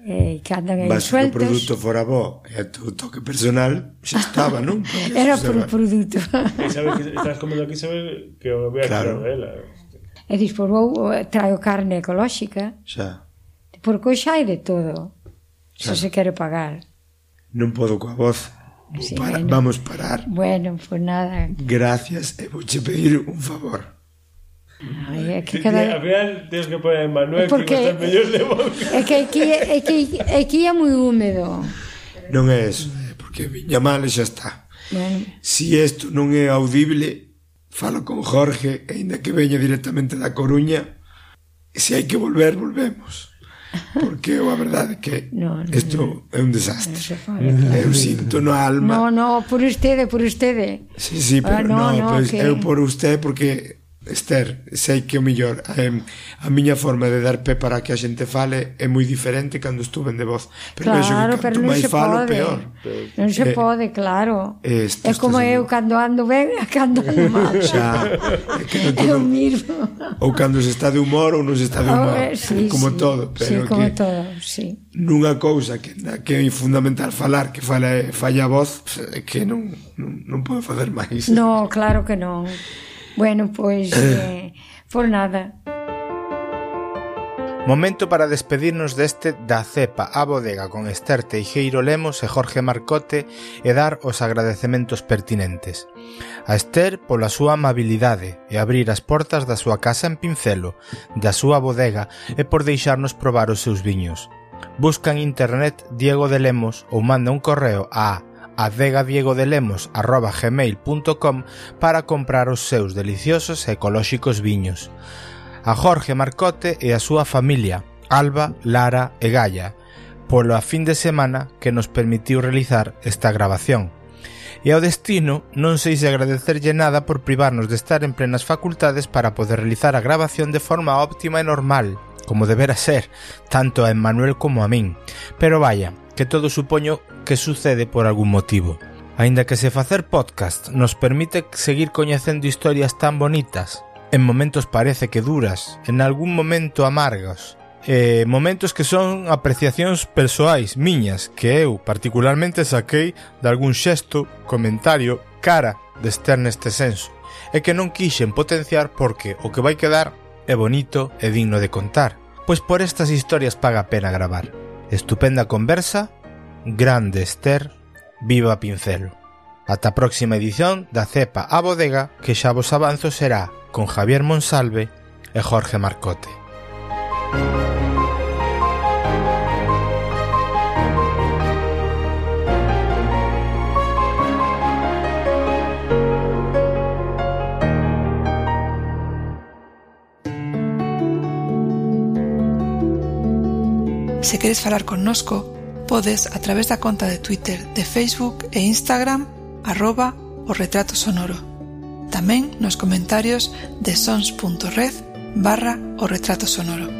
eh, que andan aí Vas sueltos. Produto fora bo e a tu toque personal xa estaba, non? <laughs> Era por produto. E sabes que estás comendo aquí saber que o vea claro. ela. E dispor vou, eh, traio carne ecolóxica. Xa. Porque xa hai de todo. Xa. Se se quere pagar. Non podo coa voz. Sí, para, bueno. Vamos parar. Bueno, pues nada. Gracias eh, e vouche pedir un favor. Ai, é que cada... A ver, tens que poner Manuel Porque... que está mellor de boca. É que aquí, é que, é que é moi húmedo. Non é eso, é porque viña mal e xa está. Bueno. Si isto non é audible, falo con Jorge, ainda que veña directamente da Coruña, se hai que volver, volvemos porque eu a verdade que no, no, isto é un desastre. No eu sinto no alma. No, no, por ustede, por usted. sí, sí, pero ah, no, no, no pues, que... eu por usted porque Esther, sei que o millor eh, a miña forma de dar pé para que a xente fale é moi diferente cando estuven de voz. Pero claro, que canto pero non máis falo pode. peor. Non se eh, pode, claro. eh, esto, é como eu cando ando ben e cando ando mal. <laughs> Xa, é que non, <laughs> eu mismo. ou cando se está de humor ou non se está de humor. Oh, eh, sí, como sí, todo pero sí, como que todo, sí. nunha cousa que, que é fundamental falar que fala, falla a voz que non, non, non pode facer máis. No, claro que non. Bueno, pois <coughs> eh, por nada. Momento para despedirnos deste da cepa a bodega con Esther Teixeiro Lemos e Jorge Marcote e dar os agradecementos pertinentes. A Esther pola súa amabilidade e abrir as portas da súa casa en Pincelo, da súa bodega e por deixarnos probar os seus viños. Busca en internet Diego de Lemos ou manda un correo a adegadiegodelemos.gmail.com para comprar os seus deliciosos e ecolóxicos viños. A Jorge Marcote e a súa familia, Alba, Lara e Gaia, polo a fin de semana que nos permitiu realizar esta grabación. E ao destino non sei se agradecerlle nada por privarnos de estar en plenas facultades para poder realizar a grabación de forma óptima e normal, como debera ser, tanto a Emmanuel como a min. Pero vaya, que todo supoño que sucede por algún motivo. Aínda que se facer podcast nos permite seguir coñecendo historias tan bonitas, en momentos parece que duras, en algún momento amargas, eh, momentos que son apreciacións persoais miñas que eu particularmente saquei de algún xesto, comentario, cara de estar neste senso e que non quixen potenciar porque o que vai quedar é bonito e digno de contar pois por estas historias paga pena gravar estupenda conversa grande Esther, viva Pincelo. Ata a próxima edición da Cepa a Bodega que xa vos avanzo será con Javier Monsalve e Jorge Marcote. Se queres falar connosco, podes a través da conta de Twitter, de Facebook e Instagram arroba o retrato sonoro. Tamén nos comentarios de sons.red barra o retrato sonoro.